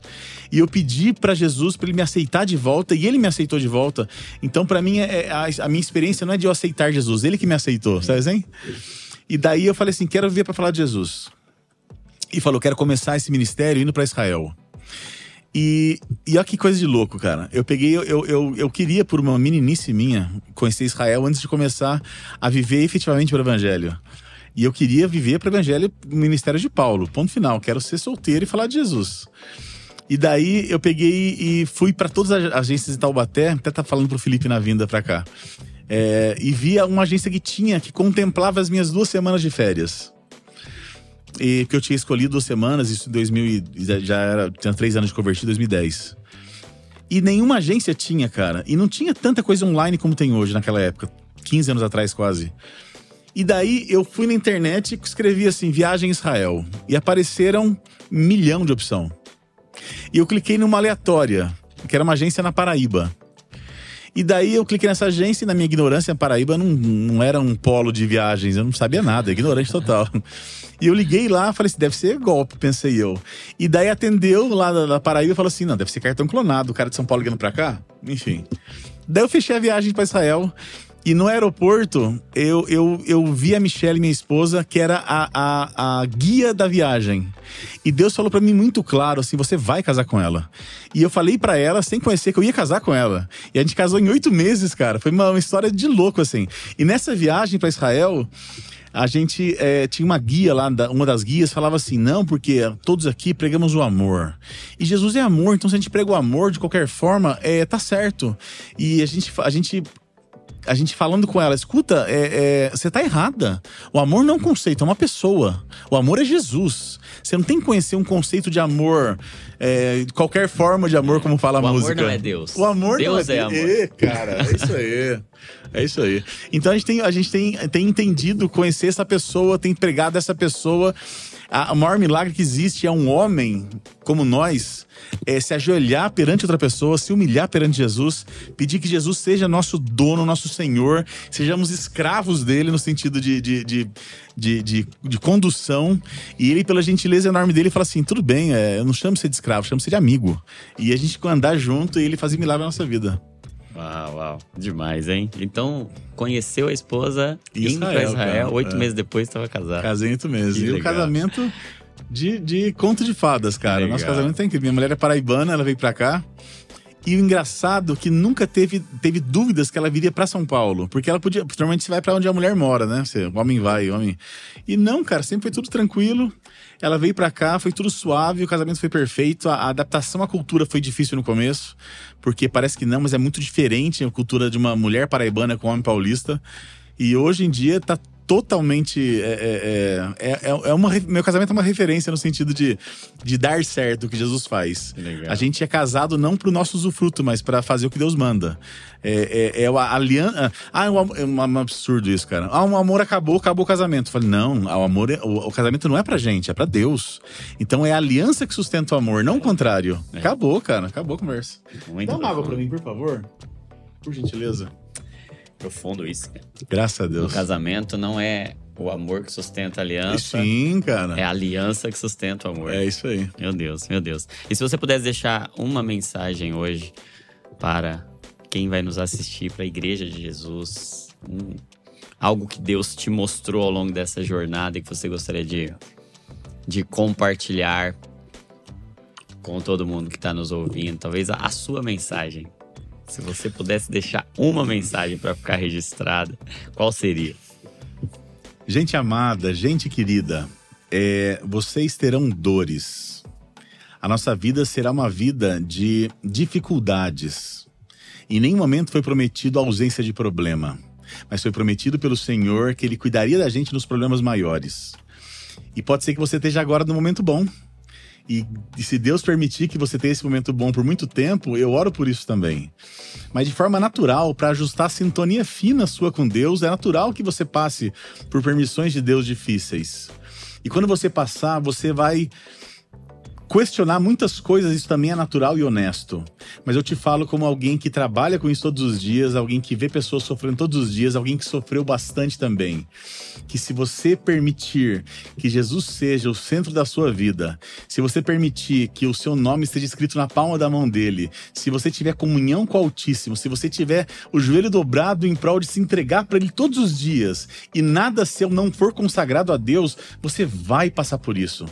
E eu pedi pra Jesus pra ele me aceitar de volta e ele me aceitou de volta. Então, pra mim, é, é- a, a minha experiência não é de eu aceitar Jesus, ele que me aceitou, sabe assim? E daí eu falei assim: quero vir pra falar de Jesus. E falou: quero começar esse ministério indo pra Israel. E, e olha que coisa de louco, cara. Eu peguei, eu, eu, eu queria, por uma meninice minha, conhecer Israel antes de começar a viver efetivamente o evangelho. E eu queria viver para o evangelho, o ministério de Paulo. Ponto final. Quero ser solteiro e falar de Jesus. E daí eu peguei e fui para todas as agências em Taubaté, até tá falando pro Felipe na vinda para cá. É, e via uma agência que tinha, que contemplava as minhas duas semanas de férias. E que eu tinha escolhido duas semanas, isso em 2000 e já- já era, tinha três anos de convertido, 2010. E nenhuma agência tinha, cara. E não tinha tanta coisa online como tem hoje naquela época, 15 anos atrás quase. E daí eu fui na internet e escrevi assim, viagem Israel. E apareceram um milhão de opção. E eu cliquei numa aleatória, que era uma agência na Paraíba. E daí eu cliquei nessa agência e na minha ignorância, a Paraíba não, não era um polo de viagens, eu não sabia nada, ignorante total. E eu liguei lá, falei assim, deve ser golpe, pensei eu. E daí atendeu lá da, da Paraíba e falou assim, não, deve ser cartão clonado, o cara de São Paulo ligando pra cá. Enfim. Daí eu fechei a viagem pra Israel. E no aeroporto, eu, eu, eu vi a Michelle, minha esposa, que era a, a, a guia da viagem. E Deus falou pra mim muito claro, assim, você vai casar com ela. E eu falei pra ela, sem conhecer, que eu ia casar com ela. E a gente casou em oito meses, cara. Foi uma, uma história de louco, assim. E nessa viagem pra Israel, a gente eh, tinha uma guia lá, uma das guias falava assim: não, porque todos aqui pregamos o amor. E Jesus é amor, então se a gente prega o amor de qualquer forma, é, tá certo. E a gente, a gente a gente falando com ela, escuta, é, é, você tá errada. O amor não é um conceito, é uma pessoa. O amor é Jesus. Você não tem que conhecer um conceito de amor, é, qualquer forma de amor, como fala o a música. O amor não é Deus. O amor Deus não é, é amor. Cara, é isso aí. [laughs] É isso aí. Então a gente tem, a gente tem, tem entendido, conhecer essa pessoa, tem pregado essa pessoa. A, o maior milagre que existe é um homem como nós é, se ajoelhar perante outra pessoa, se humilhar perante Jesus, pedir que Jesus seja nosso dono, nosso Senhor, sejamos escravos dele no sentido de, de, de, de, de, de condução. E ele, pela gentileza enorme dele, fala assim: tudo bem, é, eu não chamo você de escravo, chamo você de amigo. E a gente andar junto e ele fazer milagre na nossa vida. Uau, uau. Demais, hein? Então, conheceu a esposa, Israel, indo pra Israel, oito É. meses depois estava casado. Casei oito meses. Que E o casamento de, de conto de fadas, cara. Legal. Nosso casamento é incrível. Minha mulher é paraibana, ela veio pra cá. E o engraçado é que nunca teve, teve dúvidas que ela viria pra São Paulo. Porque ela podia. Normalmente você vai pra onde a mulher mora, né? Você, o homem vai, o homem. E não, cara, sempre foi tudo tranquilo. Ela veio pra cá, foi tudo suave, o casamento foi perfeito. A, a adaptação à cultura foi difícil no começo, porque parece que não, mas é muito diferente a cultura de uma mulher paraibana com um homem paulista. E hoje em dia tá totalmente. É, é, é, é- é uma, meu casamento é uma referência no sentido de, de dar certo o que Jesus faz. Que. A gente é casado não pro nosso usufruto, mas para fazer o que Deus manda. É, é, é a aliança. Ah, é um, é um absurdo isso, cara. Ah, o amor acabou, acabou o casamento. Eu falei, não, o amor é- o, o casamento não é pra gente, é pra Deus. Então é a aliança que sustenta o amor, não o contrário. Acabou, cara, acabou a conversa. Muito Dá uma água pra mim, por favor. Por gentileza. Profundo isso, cara. Graças a O Deus. casamento não é o amor que sustenta a aliança, Sim, cara. é a aliança que sustenta o amor. É isso aí. Meu Deus, meu Deus. E se você pudesse deixar uma mensagem hoje para quem vai nos assistir, para a Igreja de Jesus, um- algo que Deus te mostrou ao longo dessa jornada e que você gostaria de, de compartilhar com todo mundo que está nos ouvindo, talvez a, a sua mensagem. Se você pudesse deixar uma mensagem para ficar registrada, qual seria? Gente amada, gente querida, é, vocês terão dores. A nossa vida será uma vida de dificuldades. Em nenhum momento foi prometido a ausência de problema, mas foi prometido pelo Senhor que Ele cuidaria da gente nos problemas maiores. E pode ser que você esteja agora no momento bom. E, e se Deus permitir que você tenha esse momento bom por muito tempo, eu oro por isso também. Mas de forma natural, para ajustar a sintonia fina sua com Deus, é natural que você passe por permissões de Deus difíceis. E quando você passar, você vai questionar muitas coisas, isso também é natural e honesto. Mas eu te falo como alguém que trabalha com isso todos os dias, alguém que vê pessoas sofrendo todos os dias, alguém que sofreu bastante também. Que se você permitir que Jesus seja o centro da sua vida, se você permitir que o seu nome esteja escrito na palma da mão dele, se você tiver comunhão com o Altíssimo, se você tiver o joelho dobrado em prol de se entregar para ele todos os dias e nada seu não for consagrado a Deus, você vai passar por isso.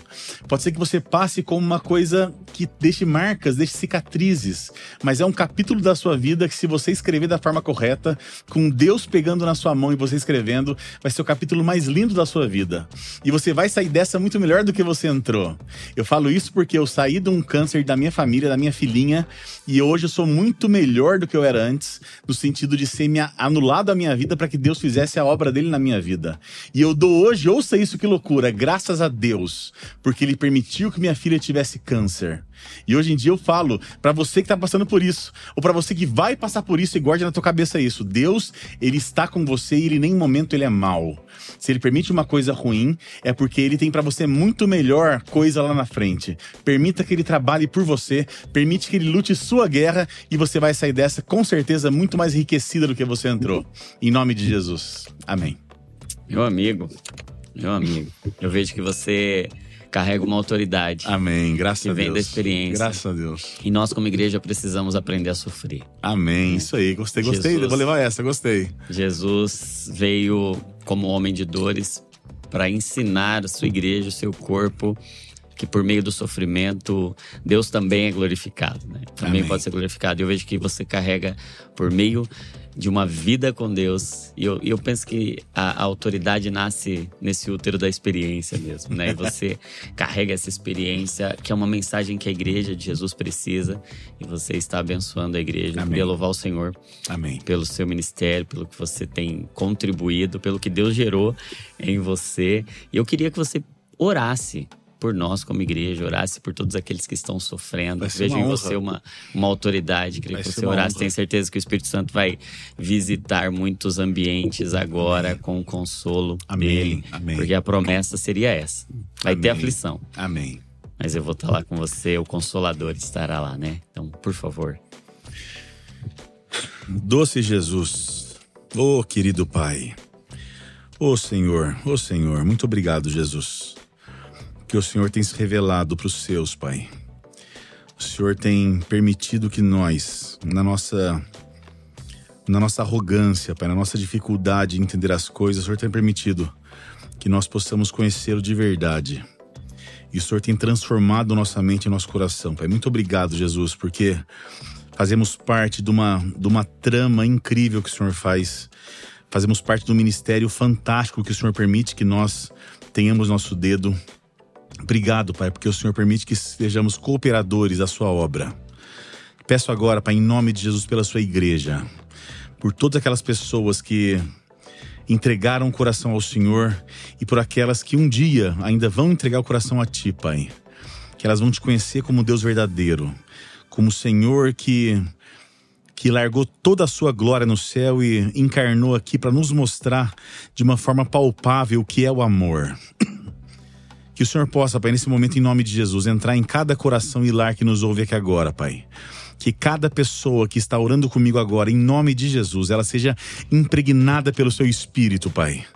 Pode ser que você passe como uma coisa que deixe marcas, deixe cicatrizes, mas é um capítulo da sua vida que se você escrever da forma correta, com Deus pegando na sua mão e você escrevendo, vai ser o capítulo mais lindo da sua vida. E você vai sair dessa muito melhor do que você entrou. Eu falo isso porque eu saí de um câncer da minha família, da minha filhinha, e hoje eu sou muito melhor do que eu era antes, no sentido de ser minha, anulado a minha vida para que Deus fizesse a obra dele na minha vida. E eu dou hoje, ouça isso que loucura, graças a Deus, porque ele permitiu que minha filha tivesse câncer. E hoje em dia eu falo para você que tá passando por isso, ou para você que vai passar por isso e guarde na tua cabeça isso. Deus, ele está com você e ele em nenhum momento ele é mal. Se ele permite uma coisa ruim, é porque ele tem para você muito melhor coisa lá na frente. Permita que ele trabalhe por você, permite que ele lute sua guerra e você vai sair dessa com certeza muito mais enriquecida do que você entrou. Em nome de Jesus. Amém. Meu amigo, meu amigo, eu vejo que você carrega uma autoridade. Amém. Graças Que a vem Deus. da experiência. Graças a Deus. E nós, como igreja, precisamos aprender a sofrer. Amém. Isso aí. Gostei, gostei. Jesus. Vou levar essa, gostei. Jesus veio como homem de dores para ensinar a sua igreja, o seu corpo, que por meio do sofrimento Deus também é glorificado, né? Também Amém. pode ser glorificado. Eu vejo que você carrega por meio de uma vida com Deus. E eu, eu penso que a, a, autoridade nasce nesse útero da experiência mesmo, né? E você [laughs] carrega essa experiência, que é uma mensagem que a igreja de Jesus precisa. E você está abençoando a igreja. Eu queria louvar o Senhor Amém. pelo seu ministério, pelo que você tem contribuído, pelo que Deus gerou em você. E eu queria que você orasse por nós como igreja, orasse por todos aqueles que estão sofrendo. Vejo em você uma, uma autoridade. Vai que você orasse. Tenho certeza que o Espírito Santo vai visitar muitos ambientes agora Amém. com o consolo Amém. dele. Amém. Porque a promessa seria essa. Vai Amém. ter aflição. Amém. Mas eu vou estar lá com você, o Consolador estará lá, né? Então, por favor. Doce Jesus, ô oh, querido Pai, ô oh, Senhor, ô oh, Senhor, muito obrigado, Jesus que o Senhor tem se revelado para os seus, Pai. O Senhor tem permitido que nós, na nossa na nossa arrogância, Pai, na nossa dificuldade em entender as coisas, o Senhor tem permitido que nós possamos conhecê-lo de verdade. E o Senhor tem transformado nossa mente e nosso coração, Pai. Muito obrigado, Jesus, porque fazemos parte de uma, de uma trama incrível que o Senhor faz. Fazemos parte do ministério fantástico que o Senhor permite que nós tenhamos nosso dedo Obrigado, Pai, porque o Senhor permite que sejamos cooperadores da sua obra. Peço agora, Pai, em nome de Jesus, pela sua igreja, por todas aquelas pessoas que entregaram o coração ao Senhor e por aquelas que um dia ainda vão entregar o coração a Ti, Pai. Que elas vão te conhecer como Deus verdadeiro, como Senhor que que largou toda a sua glória no céu e encarnou aqui para nos mostrar de uma forma palpável o que é o amor. Que o Senhor possa, Pai, nesse momento, em nome de Jesus, entrar em cada coração e lar que nos ouve aqui agora, Pai. Que cada pessoa que está orando comigo agora, em nome de Jesus, ela seja impregnada pelo seu espírito, Pai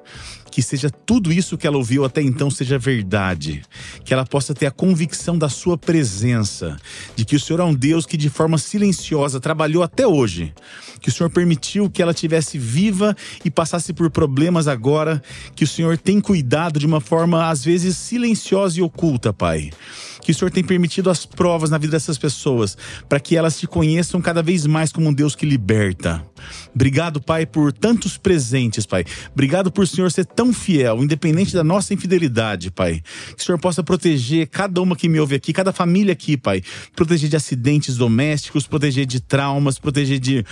que seja tudo isso que ela ouviu até então seja verdade, que ela possa ter a convicção da sua presença, de que o Senhor é um Deus que de forma silenciosa trabalhou até hoje, que o Senhor permitiu que ela tivesse viva e passasse por problemas agora, que o Senhor tem cuidado de uma forma às vezes silenciosa e oculta, Pai que o Senhor tem permitido as provas na vida dessas pessoas, para que elas te conheçam cada vez mais como um Deus que liberta. Obrigado, Pai, por tantos presentes, Pai. Obrigado por o Senhor ser tão fiel, independente da nossa infidelidade, Pai. Que o Senhor possa proteger cada uma que me ouve aqui, cada família aqui, Pai. Proteger de acidentes domésticos, proteger de traumas, proteger de,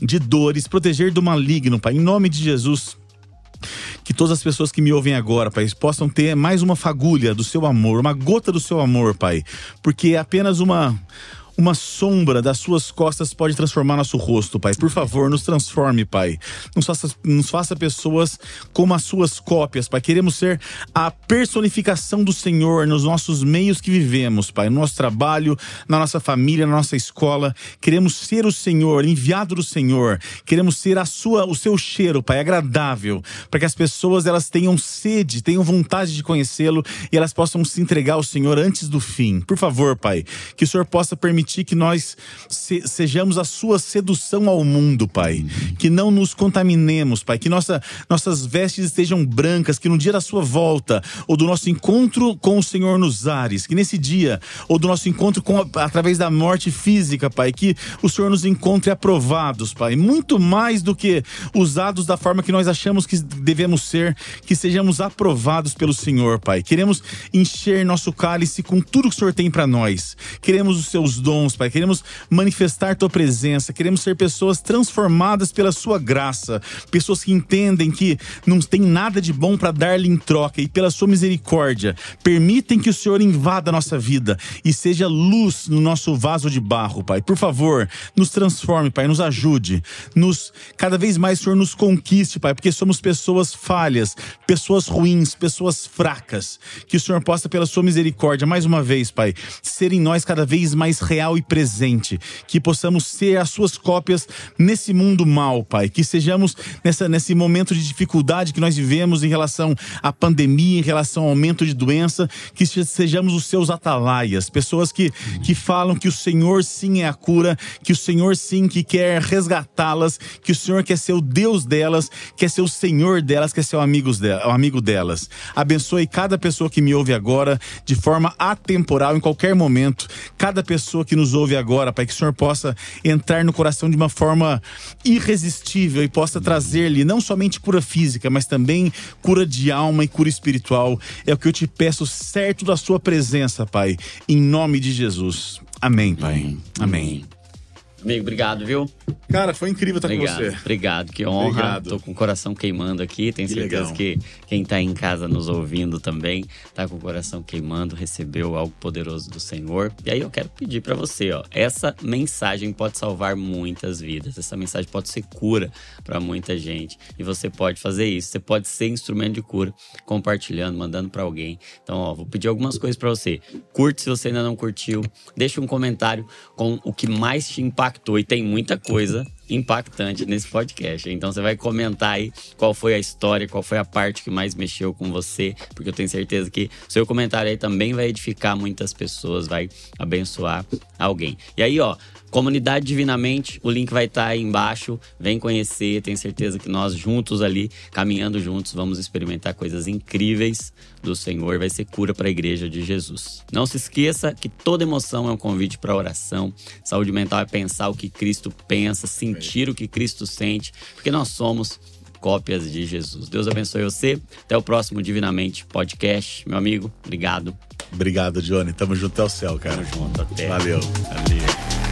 de dores, proteger do maligno, Pai. Em nome de Jesus que todas as pessoas que me ouvem agora, Pai, possam ter mais uma fagulha do seu amor, uma gota do seu amor, Pai, porque é apenas uma uma sombra das suas costas pode transformar nosso rosto, Pai. Por favor, nos transforme, Pai. Nos faça, nos faça pessoas como as suas cópias, Pai. Queremos ser a personificação do Senhor nos nossos meios que vivemos, Pai. No nosso trabalho, na nossa família, na nossa escola. Queremos ser o Senhor, enviado do Senhor. Queremos ser a sua, o seu cheiro, Pai, agradável, para que as pessoas elas tenham sede, tenham vontade de conhecê-lo e elas possam se entregar ao Senhor antes do fim. Por favor, Pai, que o Senhor possa permitir permitir que nós se, sejamos a sua sedução ao mundo, Pai. Que não nos contaminemos, Pai. Que nossa, nossas vestes estejam brancas, que no dia da sua volta, ou do nosso encontro com o Senhor nos ares, que nesse dia, ou do nosso encontro com, através da morte física, Pai, que o Senhor nos encontre aprovados, Pai. Muito mais do que usados da forma que nós achamos que devemos ser, que sejamos aprovados pelo Senhor, Pai. Queremos encher nosso cálice com tudo que o Senhor tem para nós. Queremos os seus dons dons, Pai. Queremos manifestar tua presença, queremos ser pessoas transformadas pela sua graça, pessoas que entendem que não tem nada de bom para dar-lhe em troca e pela sua misericórdia, permitem que o Senhor invada a nossa vida e seja luz no nosso vaso de barro, Pai. Por favor, nos transforme, Pai, nos ajude, nos cada vez mais, Senhor, nos conquiste, Pai, porque somos pessoas falhas, pessoas ruins, pessoas fracas. Que o Senhor possa, pela sua misericórdia, mais uma vez, Pai, ser em nós cada vez mais real real e presente, que possamos ser as suas cópias nesse mundo mal, Pai, que sejamos nessa, nesse momento de dificuldade que nós vivemos em relação à pandemia, em relação ao aumento de doença, que sejamos os seus atalaias, pessoas que, que falam que o Senhor sim é a cura, que o Senhor sim que quer resgatá-las, que o Senhor quer ser o Deus delas, quer ser o Senhor delas, quer ser o, amigos o amigo delas. Abençoe cada pessoa que me ouve agora de forma atemporal, em qualquer momento, cada pessoa que que nos ouve agora, Pai, que o Senhor possa entrar no coração de uma forma irresistível e possa trazer-lhe não somente cura física, mas também cura de alma e cura espiritual. É o que eu te peço, certo da Sua presença, Pai, em nome de Jesus. Amém, Pai. Amém. Amigo, obrigado, viu? Cara, foi incrível estar obrigado, com você. Obrigado, que honra. Obrigado. Tô com o coração queimando aqui. Tenho que certeza legal. que quem tá em casa nos ouvindo também tá com o coração queimando, recebeu algo poderoso do Senhor. E aí eu quero pedir para você, ó, essa mensagem pode salvar muitas vidas. Essa mensagem pode ser cura para muita gente. E você pode fazer isso. Você pode ser instrumento de cura, compartilhando, mandando para alguém. Então, ó, vou pedir algumas coisas para você. Curte se você ainda não curtiu. Deixa um comentário com o que mais te impacta impactou e tem muita coisa impactante nesse podcast. Então você vai comentar aí qual foi a história, qual foi a parte que mais mexeu com você, porque eu tenho certeza que seu comentário aí também vai edificar muitas pessoas, vai abençoar alguém. E aí, ó, Comunidade Divinamente, o link vai estar tá aí embaixo. Vem conhecer, tenho certeza que nós juntos ali, caminhando juntos, vamos experimentar coisas incríveis do Senhor. Vai ser cura para a igreja de Jesus. Não se esqueça que toda emoção é um convite para oração. Saúde mental é pensar o que Cristo pensa, sentir o que Cristo sente, porque nós somos cópias de Jesus. Deus abençoe você. Até o próximo Divinamente Podcast. Meu amigo, obrigado. Obrigado, Johnny. Tamo junto até o céu, cara. Tamo junto até. Valeu. Valeu.